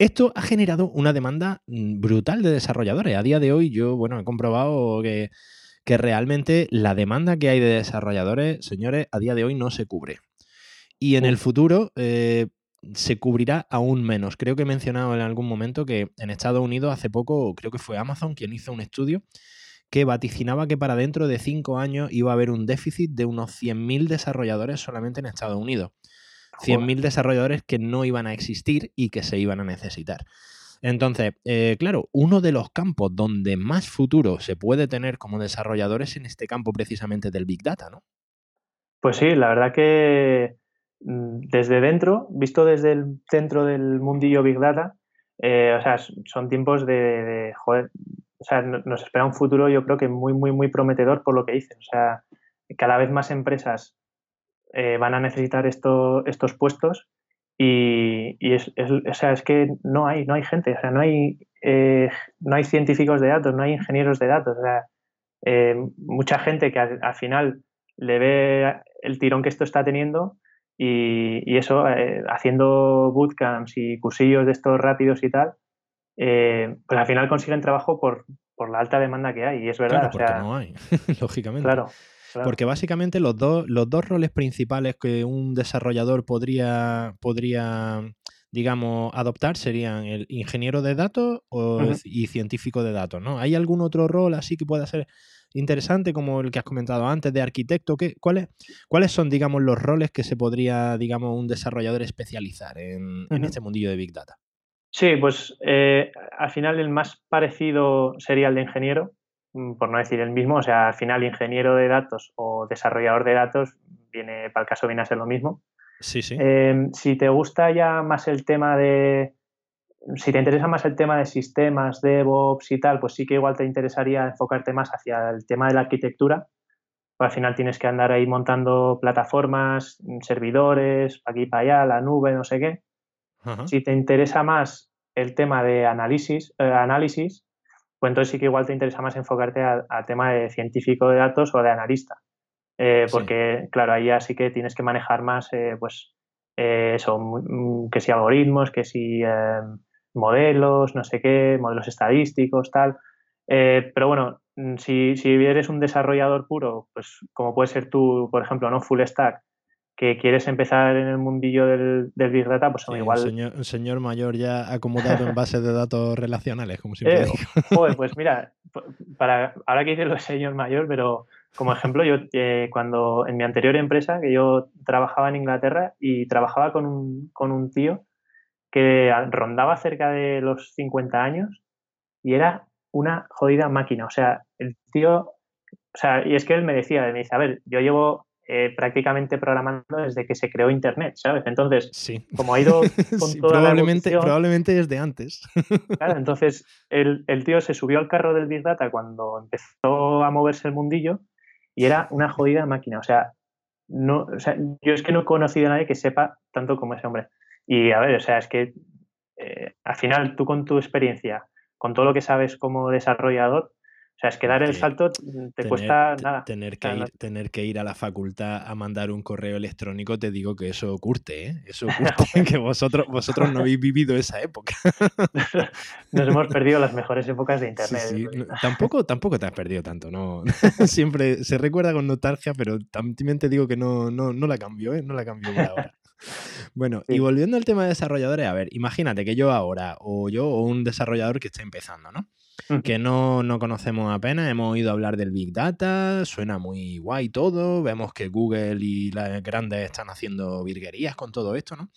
esto ha generado una demanda mm, brutal de desarrolladores. A día de hoy yo, bueno, he comprobado que, que realmente la demanda que hay de desarrolladores, señores, a día de hoy no se cubre. Y en el futuro, eh, se cubrirá aún menos. Creo que he mencionado en algún momento que en Estados Unidos hace poco, creo que fue Amazon quien hizo un estudio que vaticinaba que para dentro de cinco años iba a haber un déficit de unos 100.000 desarrolladores solamente en Estados Unidos. 100.000 desarrolladores que no iban a existir y que se iban a necesitar. Entonces, eh, claro, uno de los campos donde más futuro se puede tener como desarrollador es en este campo precisamente del Big Data, ¿no? Pues sí, la verdad que desde dentro, visto desde el centro del mundillo Big Data, eh, o sea, son tiempos de, joder, o sea, nos espera un futuro yo creo que muy, muy, muy prometedor por lo que dicen. O sea, cada vez más empresas eh, van a necesitar esto, estos puestos y, es, o sea, es que no hay, no hay gente, o sea, no hay, eh, no hay científicos de datos, no hay ingenieros de datos. O sea, mucha gente que al, final le ve el tirón que esto está teniendo y, eso, haciendo bootcamps y cursillos de estos rápidos y tal, eh, pues al final consiguen trabajo por, la alta demanda que hay. Y es verdad. Claro, porque no hay, lógicamente. Claro, Porque básicamente los dos, los dos roles principales que un desarrollador podría, podría digamos, adoptar serían el ingeniero de datos y científico de datos, ¿no? ¿Hay algún otro rol así que pueda ser interesante como el que has comentado antes de arquitecto? ¿Qué, cuáles, ¿Cuáles son, digamos, los roles que se podría, digamos, un desarrollador especializar en este mundillo de Big Data? Sí, pues eh, al final el más parecido sería el de ingeniero, mm, por no decir el mismo, o sea, al final ingeniero de datos o desarrollador de datos viene, para el caso viene a ser lo mismo. Sí, sí. Em, si te gusta ya más el tema de, si te interesa más el tema de sistemas, DevOps y tal, pues sí que igual te interesaría enfocarte más hacia el tema de la arquitectura. Pues al final tienes que andar ahí montando plataformas, servidores, aquí para allá, la nube, no sé qué. Si te interesa más el tema de análisis, eh, análisis, pues entonces sí que igual te interesa más enfocarte al tema de científico de datos o de analista. Eh, porque, claro, ahí ya sí que tienes que manejar más, eh, pues, eso, mm, que si algoritmos, que si modelos, no sé qué, modelos estadísticos, tal. pero bueno, mm, si, si eres un desarrollador puro, pues como puede ser tú, por ejemplo, no full stack, que quieres empezar en el mundillo del, Big Data, pues igual. Un señor, mayor ya acomodado en bases de datos relacionales, como siempre eh, digo. pues mira, para, ahora que dices lo de señor mayor, pero como ejemplo, yo eh, cuando en mi anterior empresa, que yo trabajaba en Inglaterra y trabajaba con un, con un tío que rondaba cerca de los 50 años y era una jodida máquina. O sea, el tío, o sea, y es que él me decía, me dice, a ver, yo llevo eh, prácticamente programando desde que se creó Internet, ¿sabes? Entonces, sí. como ha ido con toda probablemente, la probablemente desde antes. Claro, entonces el, el, tío se subió al carro del Big Data cuando empezó a moverse el mundillo y era una jodida máquina. O sea, no, o sea, yo es que no he conocido a nadie que sepa tanto como ese hombre. Y a ver, o sea, es que eh, al final tú con tu experiencia, con todo lo que sabes como desarrollador, o sea, es que dar el salto te cuesta nada. Tener que, ir, tener que ir a la facultad a mandar un correo electrónico, te digo que eso curte, ¿eh? Eso curte, que vosotros, vosotros no habéis vivido esa época. Nos hemos perdido las mejores épocas de Internet. Sí, tampoco, tampoco te has perdido tanto, ¿no? Siempre se recuerda con nostalgia, pero también te digo que no, no, no la cambio, ¿eh? No la cambio por ahora. Bueno, y volviendo al tema de desarrolladores, a ver, imagínate que yo ahora, o yo, o un desarrollador que está empezando, ¿no? que no, conocemos apenas. Hemos oído hablar del Big Data, suena muy guay todo. Vemos que Google y las grandes están haciendo virguerías con todo esto, ¿no?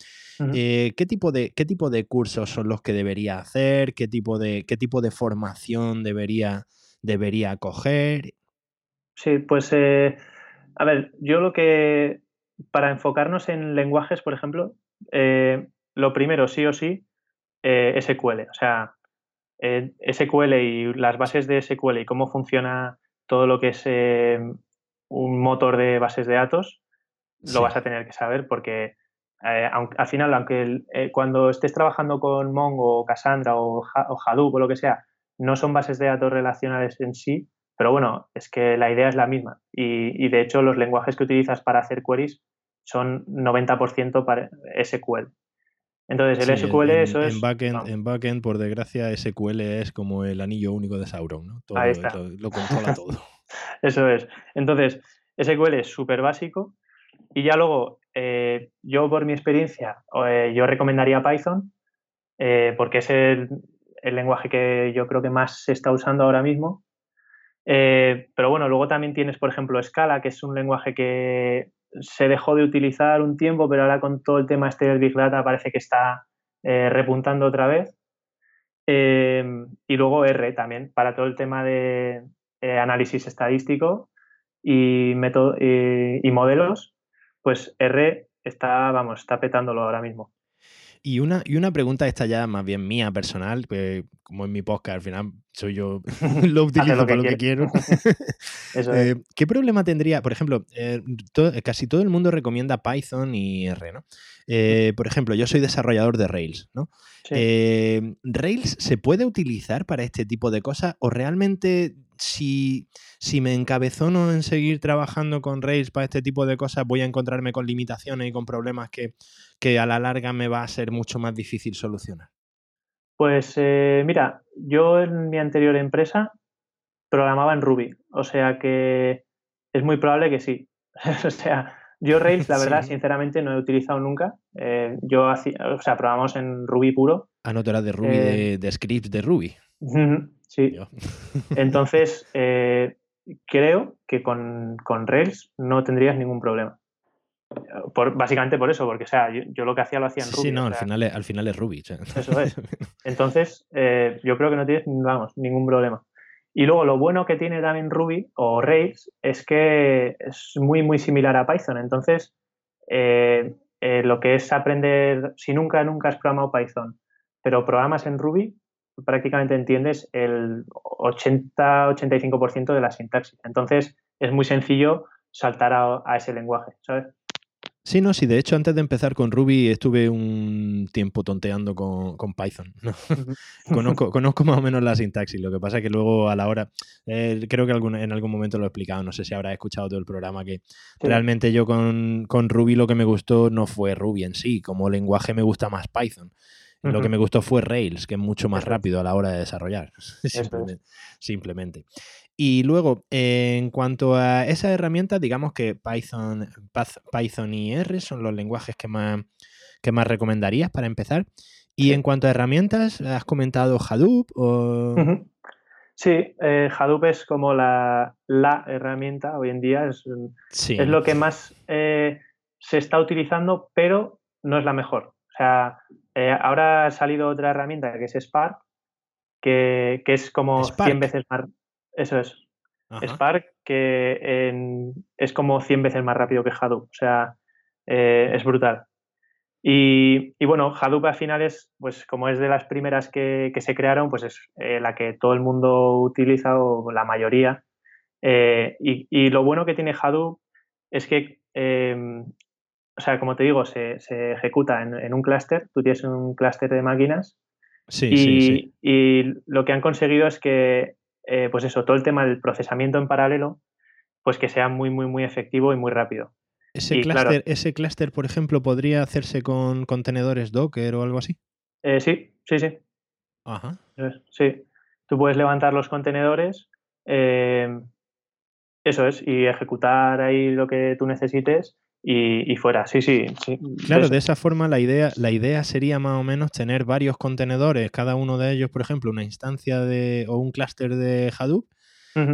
Eh, ¿qué, tipo de, ¿Qué tipo de cursos son los que debería hacer? ¿Qué tipo de, qué tipo de formación debería, debería coger? Sí, pues eh, a ver, yo lo que, para enfocarnos en lenguajes, por ejemplo, eh, lo primero, sí o sí, SQL. O sea, SQL y las bases de SQL y cómo funciona todo lo que es eh, un motor de bases de datos, lo vas a tener que saber porque eh, al final, aunque eh, cuando estés trabajando con Mongo Cassandra o, Hadoop o lo que sea, no son bases de datos relacionales en sí, pero bueno, es que la idea es la misma. Y, y de hecho, los lenguajes que utilizas para hacer queries son 90% para SQL. Entonces, el SQL, eso es. En backend, en backend, por desgracia, SQL es como el anillo único de Sauron, ¿no? Todo, Ahí está. Lo, controla todo. eso es. Entonces, SQL es súper básico. Y ya luego, eh, yo por mi experiencia, eh, yo recomendaría Python, eh, porque es el, el, lenguaje que yo creo que más se está usando ahora mismo. Pero bueno, luego también tienes, por ejemplo, Scala, que es un lenguaje que se dejó de utilizar un tiempo, pero ahora con todo el tema este del Big Data parece que está eh, repuntando otra vez. Em, y luego R también, para todo el tema de eh, análisis estadístico y, y, modelos, pues R está, vamos, está petándolo ahora mismo. Y una, y una pregunta esta ya más bien mía, personal, pues como en mi podcast, al final soy yo, lo utilizo para lo que quiero. Eh, ¿Qué problema tendría? Por ejemplo, eh, casi todo el mundo recomienda Python y R, ¿no? Eh, por ejemplo, yo soy desarrollador de Rails, ¿no? ¿Rails se puede utilizar para este tipo de cosas o realmente si, si me encabezono en seguir trabajando con Rails para este tipo de cosas voy a encontrarme con limitaciones y con problemas que, que a la larga me va a ser mucho más difícil solucionar? Pues eh, mira, yo en mi anterior empresa programaba en Ruby, o sea que es muy probable que sí. o sea, yo Rails, la verdad, sinceramente no he utilizado nunca. Eh, yo hacía, o sea, programamos en Ruby puro. Ah, no, de Ruby, eh, de, script de Ruby. Sí. Entonces, creo que con, con Rails no tendrías ningún problema básicamente por eso, porque o sea, yo, lo que hacía lo hacía en Ruby. Sí, no, al, final es, al final es Ruby. Eso es. Entonces, eh, yo creo que no tienes, vamos, ningún problema. Y luego lo bueno que tiene también Ruby o Rails es que es muy, muy similar a Python. Entonces, eh, eh, lo que es aprender, si nunca, nunca has programado Python, pero programas en Ruby, prácticamente entiendes el 80-85% de la sintaxis. Entonces, es muy sencillo saltar a, a ese lenguaje, ¿sabes? Sí, no, sí, de hecho antes de empezar con Ruby estuve un tiempo tonteando con, Python. conozco, conozco, más o menos la sintaxis, lo que pasa es que luego a la hora, eh, creo que en algún momento lo he explicado, no sé si habrás escuchado todo el programa, que realmente yo con, Ruby lo que me gustó no fue Ruby en sí, como lenguaje me gusta más Python. Lo que me gustó fue Rails, que es mucho más rápido a la hora de desarrollar, simplemente. Y luego, en cuanto a esas herramientas, digamos que Python, Python y R son los lenguajes que más, que más recomendarías para empezar. Y en cuanto a herramientas, ¿has comentado Hadoop? O... Sí, eh, Hadoop es como la, herramienta hoy en día, es, es lo que más eh, se está utilizando, pero no es la mejor. O sea, eh, ahora ha salido otra herramienta que es Spark, que, es como 100 veces más. Eso es. Spark, que es como 100 veces más rápido que Hadoop. O sea, eh, es brutal. Y, bueno, Hadoop al final es, pues como es de las primeras que, se crearon, pues es eh, la que todo el mundo utiliza o la mayoría. Eh, y, lo bueno que tiene Hadoop es que, em, o sea, como te digo, se, ejecuta en, un clúster. Tú tienes un clúster de máquinas. Sí, sí, sí. y lo que han conseguido es que eh, pues eso, todo el tema del procesamiento en paralelo, pues que sea muy, muy, muy efectivo y muy rápido. ¿Ese clúster, ese clúster, por ejemplo, podría hacerse con contenedores Docker o algo así? Eh, sí, sí, sí. Ajá. Sí. Tú puedes levantar los contenedores, eh, eso es, y ejecutar ahí lo que tú necesites y, fuera. Sí, sí, sí. Claro, de esa forma la idea, la idea sería más o menos tener varios contenedores, cada uno de ellos, por ejemplo, una instancia de, o un clúster de Hadoop,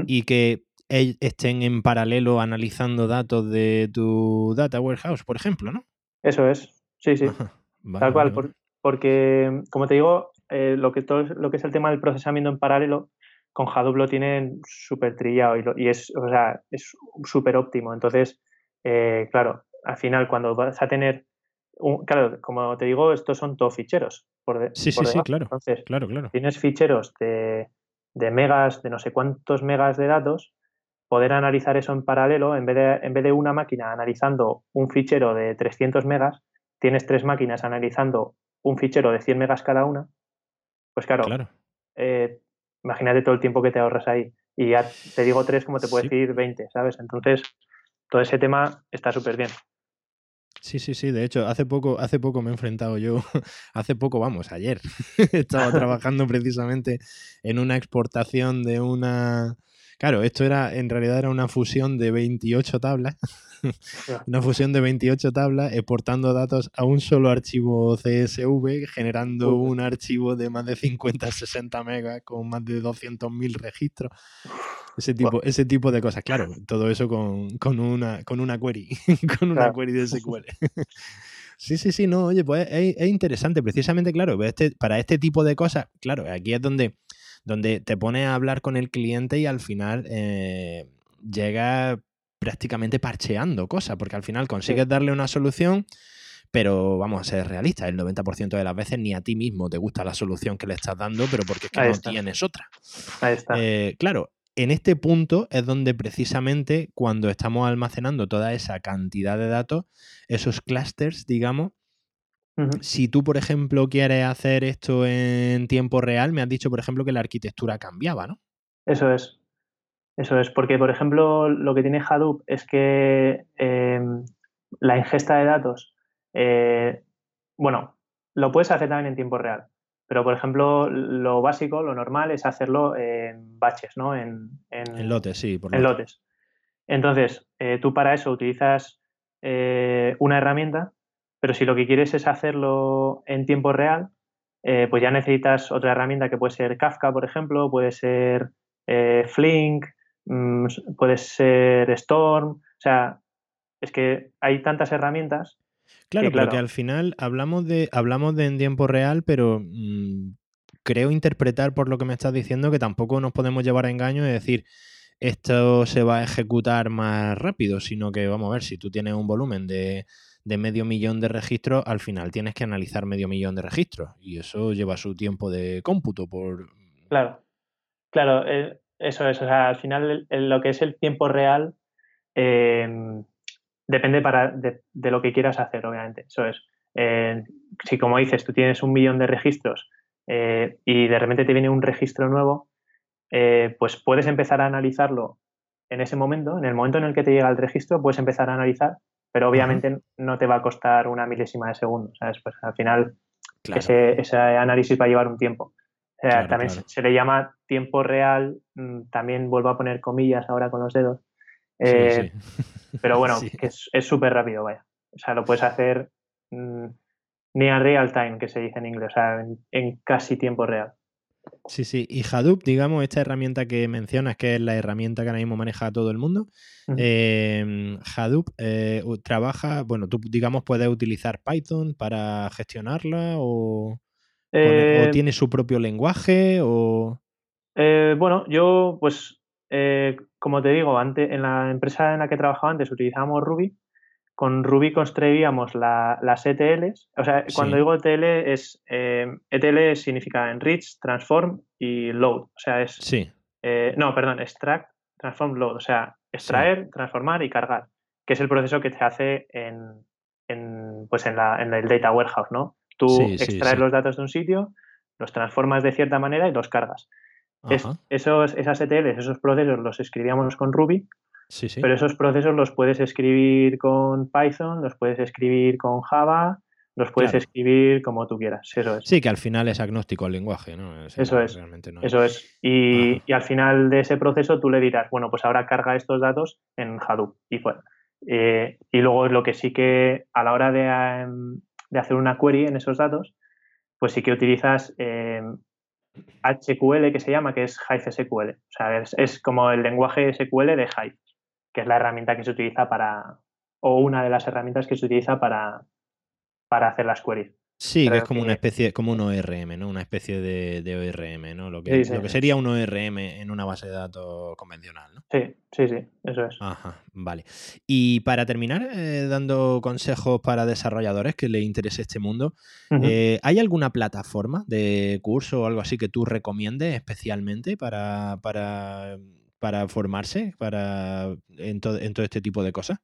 y que estén en paralelo analizando datos de tu data warehouse, por ejemplo, ¿no? Eso es, sí, sí. Tal cual, porque, como te digo, eh, lo, que todo, lo que es el tema del procesamiento en paralelo, con Hadoop lo tienen súper trillado y, y, es, o sea, es súper óptimo. Entonces, eh, claro, al final cuando vas a tener, un, claro, como te digo, estos son todos ficheros. Por sí, sí, sí, claro. Entonces, claro, claro. tienes ficheros de, de, megas, de no sé cuántos megas de datos, poder analizar eso en paralelo, en vez, de, en vez de una máquina analizando un fichero de 300 megas, tienes tres máquinas analizando un fichero de 100 megas cada una, pues claro, claro. Eh, imagínate todo el tiempo que te ahorras ahí. Y ya te digo tres, como te puedo decir 20, ¿sabes? Entonces, todo ese tema está súper bien. Sí, sí, sí. De hecho, hace poco, hace poco me he enfrentado yo, hace poco, vamos, ayer, estaba trabajando precisamente en una exportación de una. Claro, esto era, en realidad era una fusión de 28 tablas. una fusión de 28 tablas exportando datos a un solo archivo CSV, generando un archivo de más de 50, 60 megas con más de 200.000 registros. Ese tipo, ese tipo de cosas, claro, todo eso con, con, una, con una query, con una query de SQL. sí, sí, sí, no, oye, pues es, interesante, precisamente, claro, este, para este tipo de cosas, claro, aquí es donde, donde te pones a hablar con el cliente y al final eh, llega prácticamente parcheando cosas, porque al final consigues darle una solución pero vamos a ser realistas, el 90% de las veces ni a ti mismo te gusta la solución que le estás dando, pero porque es que no tienes otra. Ahí está. Eh, claro, en este punto es donde precisamente cuando estamos almacenando toda esa cantidad de datos, esos clusters, digamos, si tú, por ejemplo, quieres hacer esto en tiempo real, me has dicho, por ejemplo, que la arquitectura cambiaba, ¿no? Eso es. Eso es, porque, por ejemplo, lo que tiene Hadoop es que em, la ingesta de datos, eh, bueno, lo puedes hacer también en tiempo real, pero, por ejemplo, lo básico, lo normal es hacerlo en batches, ¿no? En, en, lotes, sí, por En lotes. Entonces, eh, tú para eso utilizas eh, una herramienta pero si lo que quieres es hacerlo en tiempo real, eh, pues ya necesitas otra herramienta que puede ser Kafka, por ejemplo, puede ser eh, Flink, mm, puede ser Storm. O sea, es que hay tantas herramientas. Claro, porque al final hablamos de, hablamos de en tiempo real, pero mm, creo interpretar por lo que me estás diciendo que tampoco nos podemos llevar a engaño y decir esto se va a ejecutar más rápido, sino que vamos a ver, si tú tienes un volumen de de medio millón de registros, al final tienes que analizar medio millón de registros y eso lleva su tiempo de cómputo por... Claro, claro, eh, eso es, o sea, al final lo que es el tiempo real em, depende para, de, lo que quieras hacer, obviamente, eso es. Eh, si como dices, tú tienes un millón de registros eh, y de repente te viene un registro nuevo, pues puedes empezar a analizarlo en ese momento, en el momento en el que te llega el registro, puedes empezar a analizar pero obviamente no te va a costar una milésima de segundo, ¿sabes? Pues al final ese, análisis va a llevar un tiempo. también Se, le llama tiempo real, mm, también vuelvo a poner comillas ahora con los dedos, eh, pero bueno, es súper rápido, vaya. O sea, lo puedes hacer mm, ni a real time, que se dice en inglés, o sea, en casi tiempo real. Sí, sí. Y Hadoop, digamos, esta herramienta que mencionas, que es la herramienta que ahora mismo maneja todo el mundo, em, Hadoop eh, trabaja, bueno, tú, digamos, puedes utilizar Python para gestionarla o, eh, tiene su propio lenguaje o... Eh, bueno, yo, pues, como te digo, antes, en la empresa en la que trabajaba antes utilizábamos Ruby con Ruby construíamos las ETLs. O sea, cuando digo ETL es ETL eh, e significa enrich, transform y load. O sea, es sí. Eh, no, perdón, extract, transform, load. O sea, extraer, transformar y cargar, que es el proceso que se hace en, pues en, el data warehouse, ¿no? Tú extraes los datos de un sitio, los transformas de cierta manera y los cargas. esos, esas ETLs, esos procesos los escribíamos con Ruby pero esos procesos los puedes escribir con Python, los puedes escribir con Java, los puedes escribir como tú quieras. Eso es. Sí, que al final es agnóstico al lenguaje, ¿no? eso es. Eso es. Y, al final de ese proceso tú le dirás, bueno, pues ahora carga estos datos en Hadoop y fuera. Eh, y luego lo que sí que a la hora de, em, hacer una query en esos datos, pues sí que utilizas HQL em, que se llama, que es Hive SQL. O sea, es, es, como el lenguaje SQL de Hive que es la herramienta que se utiliza para, o una de las herramientas que se utiliza para, para hacer las queries. Sí, que es como una especie, como un ORM, ¿no? Una especie de, ORM, ¿no? Lo que, lo que sería un ORM en una base de datos convencional, ¿no? Sí, sí, sí, eso es. Ajá, vale. Y para terminar, eh, dando consejos para desarrolladores que les interese este mundo, eh, ¿hay alguna plataforma de curso o algo así que tú recomiendes especialmente para, para para formarse para, en, todo este tipo de cosas?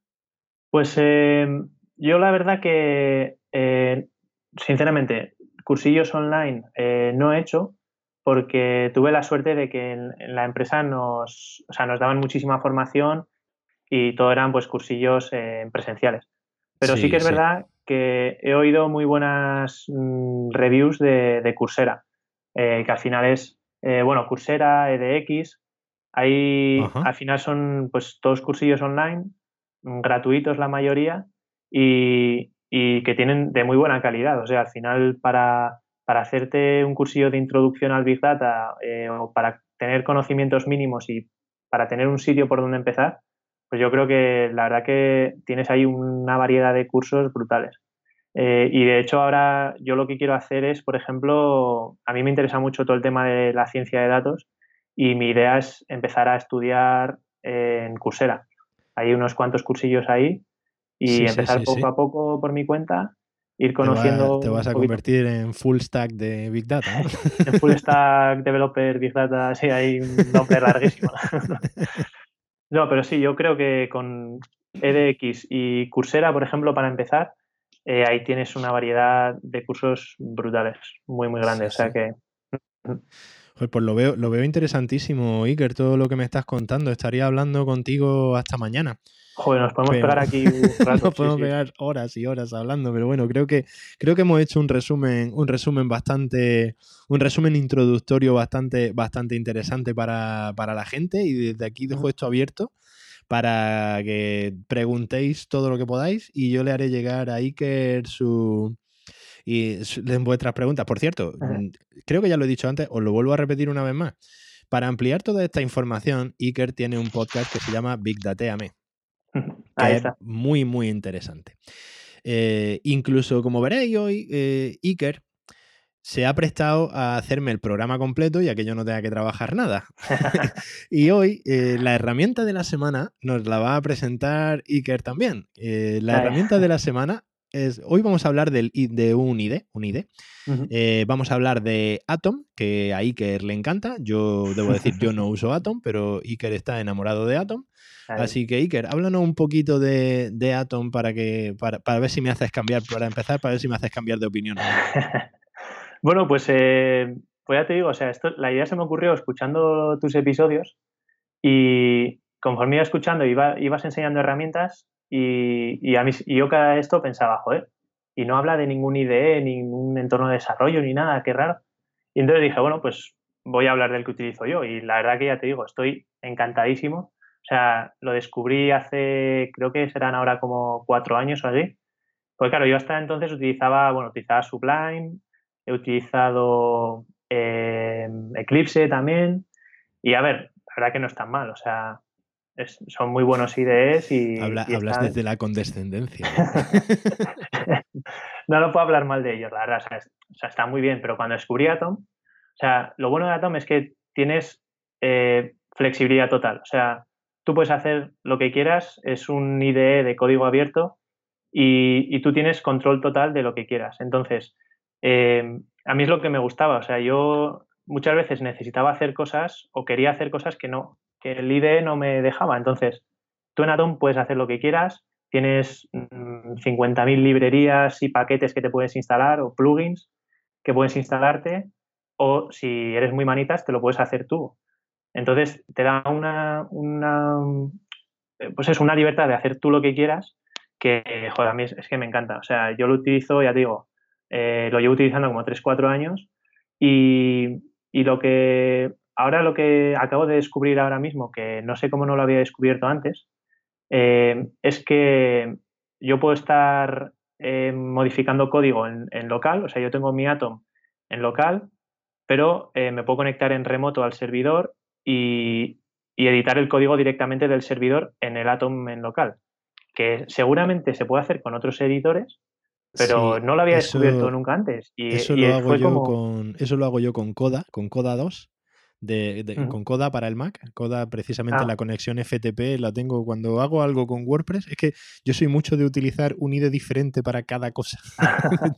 Pues em, yo la verdad que, eh, sinceramente, cursillos online eh, no he hecho porque tuve la suerte de que en, la empresa nos, nos daban muchísima formación y todo eran pues cursillos eh, presenciales. Pero sí, que es verdad que he oído muy buenas mm, reviews de, de Coursera, que al final es, bueno, Coursera, EDX, Ahí al final son pues todos cursillos online, mm, gratuitos la mayoría y, que tienen de muy buena calidad. O sea, al final para, hacerte un cursillo de introducción al Big Data eh, o para tener conocimientos mínimos y para tener un sitio por donde empezar, pues yo creo que la verdad que tienes ahí una variedad de cursos brutales. Eh, y de hecho ahora yo lo que quiero hacer es, por ejemplo, a mí me interesa mucho todo el tema de la ciencia de datos y mi idea es empezar a estudiar en Coursera. Hay unos cuantos cursillos ahí y empezar poco a poco por mi cuenta ir conociendo. Te, vas a convertir en full stack de Big Data. en full stack developer Big Data, sí, hay un nombre larguísimo. no, pero sí, yo creo que con EDX y Coursera, por ejemplo, para empezar, eh, ahí tienes una variedad de cursos brutales, muy, muy grandes. o sea que. Pues, lo veo, lo veo interesantísimo, Iker, todo lo que me estás contando. Estaría hablando contigo hasta mañana. Joder, nos podemos pegar aquí un rato. nos podemos pegar horas y horas hablando, pero bueno, creo que, creo que hemos hecho un resumen, un resumen bastante, un resumen introductorio bastante, bastante interesante para, la gente. Y desde aquí dejo esto abierto para que preguntéis todo lo que podáis y yo le haré llegar a Iker su, y en vuestras preguntas. Por cierto, creo que ya lo he dicho antes, os lo vuelvo a repetir una vez más. Para ampliar toda esta información, Iker tiene un podcast que se llama Big Dateame. que es muy, muy interesante. Eh, incluso, como veréis hoy, eh, Iker se ha prestado a hacerme el programa completo y a que yo no tenga que trabajar nada. y hoy eh, la herramienta de la semana nos la va a presentar Iker también. la herramienta de la semana es, hoy vamos a hablar del, de un ID, un ID. vamos a hablar de Atom, que a Iker le encanta. Yo debo decir, yo no uso Atom, pero Iker está enamorado de Atom. Así que, Iker, háblanos un poquito de, Atom para, que, para, ver si me haces cambiar, para empezar, para ver si me haces cambiar de opinión. bueno, pues, eh, pues ya te digo, o sea, esto, la idea se me ocurrió escuchando tus episodios y conforme iba escuchando, iba, ibas enseñando herramientas y, a mí, y yo cada esto pensaba, joder, y no habla de ningún IDE, ningún entorno de desarrollo, ni nada, qué raro. Y entonces dije, bueno, pues voy a hablar del que utilizo yo. Y la verdad que ya te digo, estoy encantadísimo o sea, lo descubrí hace, creo que serán ahora como cuatro años o así. Porque claro, yo hasta entonces utilizaba, bueno, utilizaba Sublime, he utilizado eh, Eclipse también. Y a ver, la verdad que no es tan mal, o sea, son muy buenos IDEs y... hablas desde la condescendencia. no lo puedo hablar mal de ellos, la verdad, o sea, está muy bien, pero cuando descubrí Atom, o sea, lo bueno de Atom es que tienes eh, flexibilidad total, o sea, tú puedes hacer lo que quieras, es un IDE de código abierto y, tú tienes control total de lo que quieras. Entonces, eh, a mí es lo que me gustaba, o sea, yo muchas veces necesitaba hacer cosas o quería hacer cosas que no, que el IDE no me dejaba. Entonces, tú en Atom puedes hacer lo que quieras, tienes 50.000 mm, librerías y paquetes que te puedes instalar o plugins que puedes instalarte o si eres muy manitas te lo puedes hacer tú. Entonces te da una, eh, pues es una libertad de hacer tú lo que quieras que, joder, a mí es, que me encanta. O sea, yo lo utilizo, ya te digo, eh, lo llevo utilizando como 3-4 años y, lo que ahora lo que acabo de descubrir ahora mismo, que no sé cómo no lo había descubierto antes, eh, es que yo puedo estar modificando código en, en, local, o sea, yo tengo mi Atom en local, pero me puedo conectar en remoto al servidor y, editar el código directamente del servidor en el Atom en local, que seguramente se puede hacer con otros editores, pero no lo había descubierto nunca antes. Y, eso, lo hago yo con, eso lo hago yo con Coda, con Coda 2 de, con Coda para el Mac. Coda, precisamente ah. la conexión FTP la tengo cuando hago algo con WordPress. Es que yo soy mucho de utilizar un IDE diferente para cada cosa.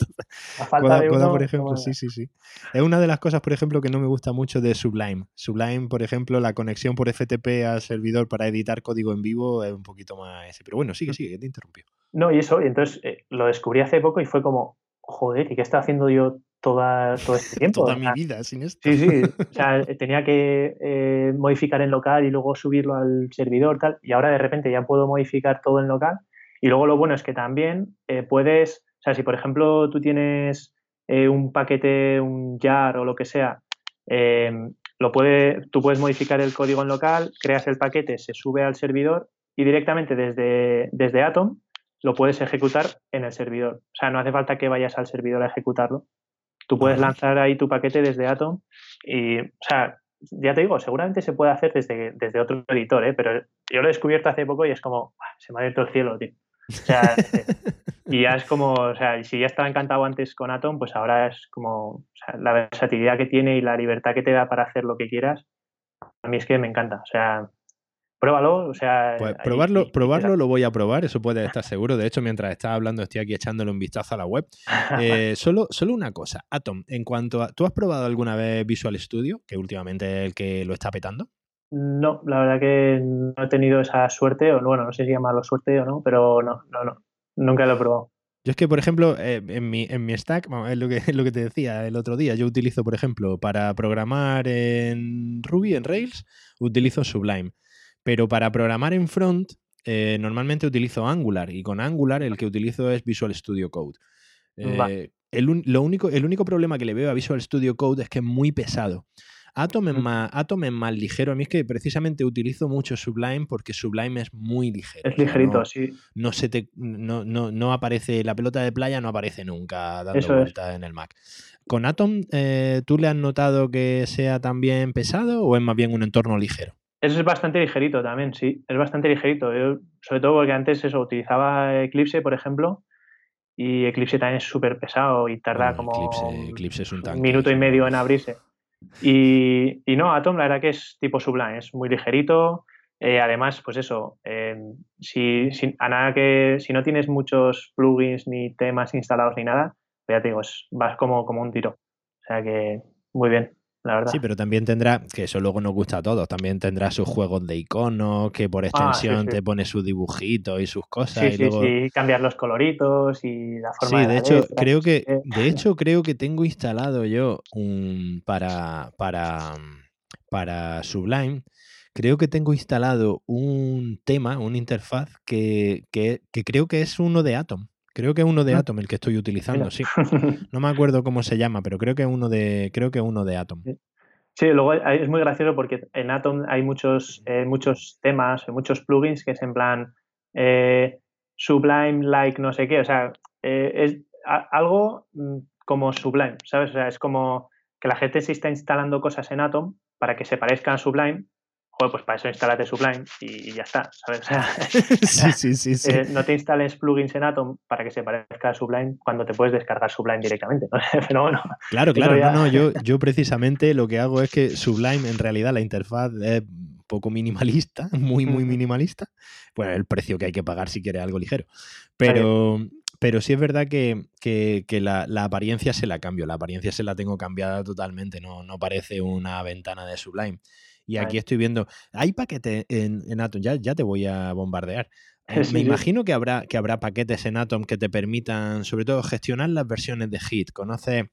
Coda, por ejemplo, sí, sí, sí. Es una de las cosas, por ejemplo, que no me gusta mucho de Sublime. Sublime, por ejemplo, la conexión por FTP al servidor para editar código en vivo es un poquito más ese. Pero bueno, sigue, sigue, que te interrumpió. No, y eso, y entonces eh, lo descubrí hace poco y fue como, joder, ¿y qué está haciendo yo toda, todo este tiempo. Toda mi vida sin esto. Sí, sí. O sea, tenía que eh, modificar en local y luego subirlo al servidor, tal. Y ahora de repente ya puedo modificar todo en local. Y luego lo bueno es que también eh, puedes, o sea, si por ejemplo tú tienes eh, un paquete, un jar o lo que sea, lo puede, tú puedes modificar el código en local, creas el paquete, se sube al servidor y directamente desde, desde Atom lo puedes ejecutar en el servidor. O sea, no hace falta que vayas al servidor a ejecutarlo, Tú puedes lanzar ahí tu paquete desde Atom y, o sea, ya te digo, seguramente se puede hacer desde, desde otro editor, ¿eh? pero yo lo he descubierto hace poco y es como, se me ha abierto el cielo, tío. O sea, y ya es como, o sea, si ya estaba encantado antes con Atom, pues ahora es como, o sea, la versatilidad que tiene y la libertad que te da para hacer lo que quieras, a mí es que me encanta. O sea, pruébalo, o sea... Pues probarlo, probarlo lo voy a probar, eso puede estar seguro. De hecho, mientras estás hablando estoy aquí echándole un vistazo a la web. Eh, solo, solo una cosa, Atom, en cuanto a... ¿Tú has probado alguna vez Visual Studio, que últimamente es el que lo está petando? No, la verdad que no he tenido esa suerte, o bueno, no sé si llamarlo suerte o no, pero no, no, no, nunca lo he probado. Yo es que, por ejemplo, eh, en, mi, en mi stack, es lo, que, es lo que te decía el otro día, yo utilizo, por ejemplo, para programar en Ruby, en Rails, utilizo Sublime. Pero para programar en front, eh, normalmente utilizo Angular y con Angular el que utilizo es Visual Studio Code. Eh, el, lo único, el único problema que le veo a Visual Studio Code es que es muy pesado. Atom es, más, Atom es más ligero. A mí es que precisamente utilizo mucho Sublime porque Sublime es muy ligero. Es ligerito, sí. No, se te, no, no, no, aparece, la pelota de playa no aparece nunca dando vueltas en el Mac. ¿Con Atom eh, tú le has notado que sea también pesado o es más bien un entorno ligero? Eso es bastante ligerito también, sí, es bastante ligerito. sobre todo porque antes eso, utilizaba Eclipse, por ejemplo, y Eclipse también es súper pesado y tarda como Eclipse, es un, minuto y medio en abrirse. Y, no, Atom la verdad que es tipo Sublime, es muy ligerito. Eh, además, pues eso, eh, si, a nada que, si no tienes muchos plugins ni temas instalados ni nada, pues ya te digo, vas como, como un tiro. O sea que muy bien. Sí, pero también tendrá, que eso luego nos gusta a todos, también tendrá sus juegos de iconos, que por ah, extensión te pone sus dibujitos y sus cosas. Sí, y sí, cambiar los coloritos y la forma Sí, de, hecho, creo que, de hecho, creo que tengo instalado yo un para, para, para Sublime, creo que tengo instalado un tema, una interfaz que, que, que creo que es uno de Atom. Creo que es uno de ah. Atom el que estoy utilizando, sí. No me acuerdo cómo se llama, pero creo que es uno de, creo que uno de Atom. Sí, luego es muy gracioso porque en Atom hay muchos, eh, muchos temas, muchos plugins que es en plan eh, Sublime, like, no sé qué. O sea, eh, es algo mm, como Sublime, ¿sabes? O sea, es como que la gente se está instalando cosas en Atom para que se parezcan a Sublime, pues para eso instálate Sublime y, ya está, ¿sabes? sí, sí, sí, eh, no te instales plugins en Atom para que se parezca a Sublime cuando te puedes descargar Sublime directamente, Pero bueno. Claro, claro, no, no, yo, yo precisamente lo que hago es que Sublime en realidad la interfaz es poco minimalista, muy, muy minimalista. Bueno, el precio que hay que pagar si quieres algo ligero. Pero, pero sí es verdad que, la, apariencia se la cambio, la apariencia se la tengo cambiada totalmente, no, no parece una ventana de Sublime. Y aquí estoy viendo, hay paquetes en, Atom, ya, ya te voy a bombardear. Eh, me imagino que habrá, que habrá paquetes en Atom que te permitan, sobre todo, gestionar las versiones de Hit. ¿Conoces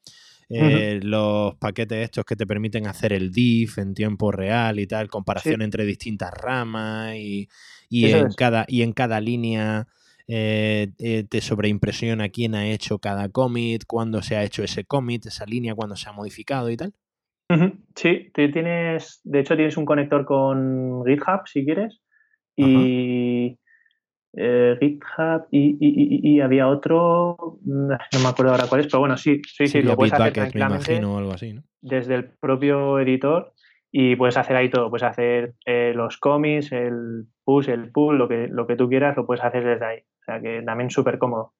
eh, los paquetes estos que te permiten hacer el diff en tiempo real y tal, comparación entre distintas ramas y, en, cada, y en cada línea eh, te sobreimpresiona quién ha hecho cada commit, cuándo se ha hecho ese commit, esa línea, cuándo se ha modificado y tal? Sí, tienes, de hecho tienes un conector con GitHub si quieres y eh, GitHub y, había otro, mm, no me acuerdo ahora cuál es, pero bueno, sí, sí, sí, lo puedes hacer tranquilamente algo así, desde el propio editor y puedes hacer ahí todo, puedes hacer eh, los commits, el push, el pull, lo que, lo que tú quieras, lo puedes hacer desde ahí. O sea que también súper cómodo.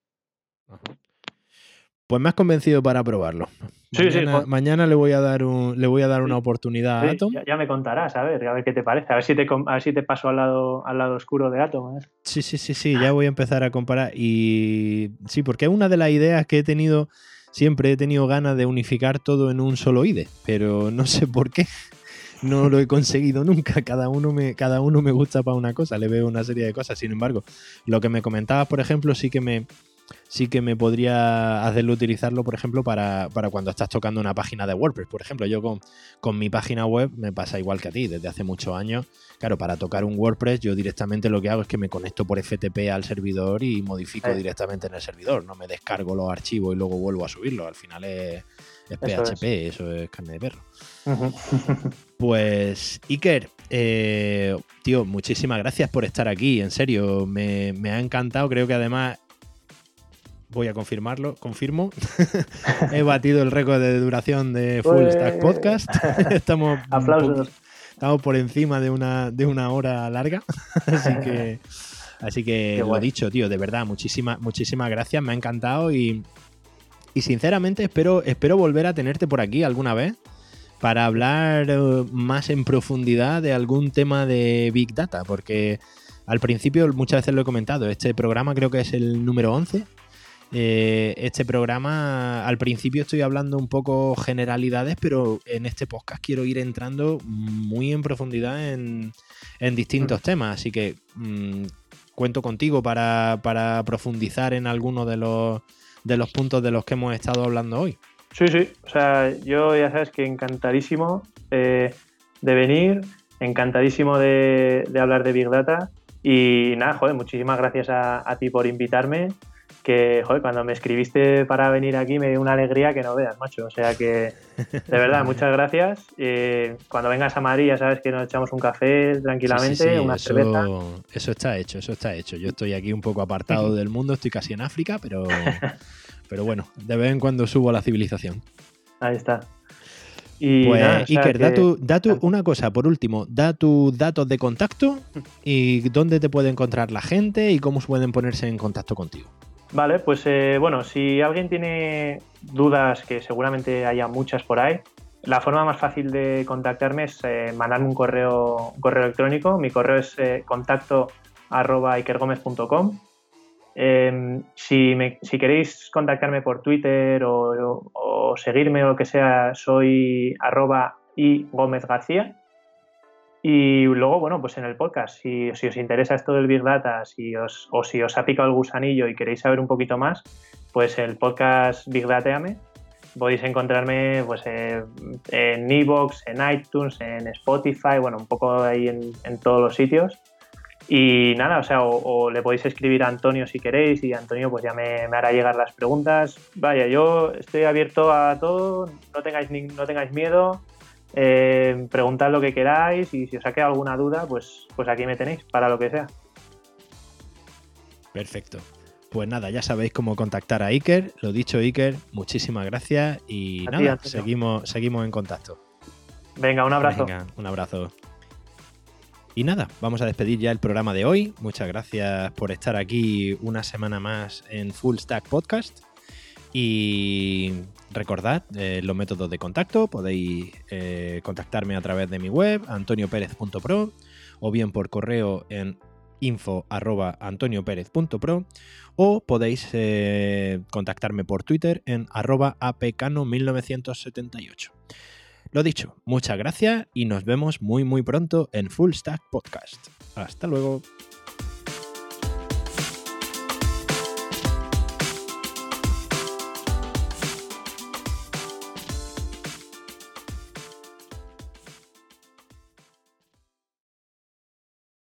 Pues me has convencido para probarlo. Sí, mañana, sí, mañana le voy a dar un, le voy a dar una oportunidad a Atom. Ya, me contarás, a ver, a ver qué te parece. A ver si te, a si te paso al lado, al lado oscuro de Atom. Sí, sí, sí, sí, ya voy a empezar a comparar. Y sí, porque una de las ideas que he tenido, siempre he tenido ganas de unificar todo en un solo IDE, pero no sé por qué. No lo he conseguido nunca. Cada uno me, cada uno me gusta para una cosa, le veo una serie de cosas. Sin embargo, lo que me comentabas, por ejemplo, sí que me, sí que me podría hacerlo utilizarlo, por ejemplo, para, cuando estás tocando una página de WordPress. Por ejemplo, yo con, mi página web me pasa igual que a ti, desde hace muchos años. Claro, para tocar un WordPress yo directamente lo que hago es que me conecto por FTP al servidor y modifico directamente en el servidor. No me descargo los archivos y luego vuelvo a subirlos. Al final es, PHP, eso es carne de perro. Pues, Iker, eh, tío, muchísimas gracias por estar aquí. En serio, me, me ha encantado. Creo que además voy a confirmarlo, confirmo. He batido el récord de duración de Full pues, Stack Podcast. estamos, Aplausos. estamos por encima de una, de una hora larga. así que, así que lo dicho, tío, de verdad, muchísimas, muchísimas gracias. Me ha encantado y, y sinceramente espero, espero volver a tenerte por aquí alguna vez para hablar eh, más en profundidad de algún tema de Big Data, porque al principio muchas veces lo he comentado, este programa creo que es el número 11. Eh, este programa al principio estoy hablando un poco generalidades, pero en este podcast quiero ir entrando muy en profundidad en, distintos mm. temas, así que mm, cuento contigo para, para profundizar en alguno de los, de los puntos de los que hemos estado hablando hoy. Sí, sí, o sea, yo ya sabes que encantadísimo eh, de venir, encantadísimo de, hablar de Big Data y nada, joder, muchísimas gracias a, ti por invitarme que, joder, cuando me escribiste para venir aquí me dio una alegría que no veas, macho. O sea que, de verdad, muchas gracias. Eh, cuando vengas a Madrid ya sabes que nos echamos un café tranquilamente, una eso, cerveza. Eso está hecho, eso está hecho. Yo estoy aquí un poco apartado del mundo, estoy casi en África, pero Pero bueno, de vez en cuando subo a la civilización. Ahí está. Y pues, Iker, da, tu, una cosa, por último, da tus datos de contacto y dónde te puede encontrar la gente y cómo pueden ponerse en contacto contigo. Vale, pues eh, bueno, si alguien tiene dudas, que seguramente haya muchas por ahí, la forma más fácil de contactarme es eh, mandarme un correo, correo electrónico. Mi correo es eh, contacto arroba Em, si, queréis contactarme por Twitter o, seguirme o lo que sea, soy arroba y Gómez García. Y luego, bueno, pues en el podcast, si, os interesa esto del Big Data si os, o si os ha picado el gusanillo y queréis saber un poquito más, pues el podcast Big Dateame podéis encontrarme pues, en Evox, en iTunes, en Spotify, bueno, un poco ahí en todos los sitios. Y nada, o sea, o, le podéis escribir a Antonio si queréis y Antonio pues ya me, hará llegar las preguntas. Vaya, yo estoy abierto a todo, no tengáis, no tengáis miedo, eh, preguntad lo que queráis y si os ha quedado alguna duda, pues, pues aquí me tenéis para lo que sea. Perfecto. Pues nada, ya sabéis cómo contactar a Iker. Lo dicho, Iker, muchísimas gracias y nada, seguimos, seguimos en contacto. Venga, un abrazo. Venga, un abrazo. Y nada, vamos a despedir ya el programa de hoy. Muchas gracias por estar aquí una semana más en Full Stack Podcast. Y recordad eh, los métodos de contacto. Podéis eh, contactarme a través de mi web, antonioperez.pro, o bien por correo en info.antonioperez.pro, o podéis eh, contactarme por Twitter en arroba apcano1978. Lo dicho, muchas gracias y nos vemos muy muy pronto en Full Stack Podcast. Hasta luego.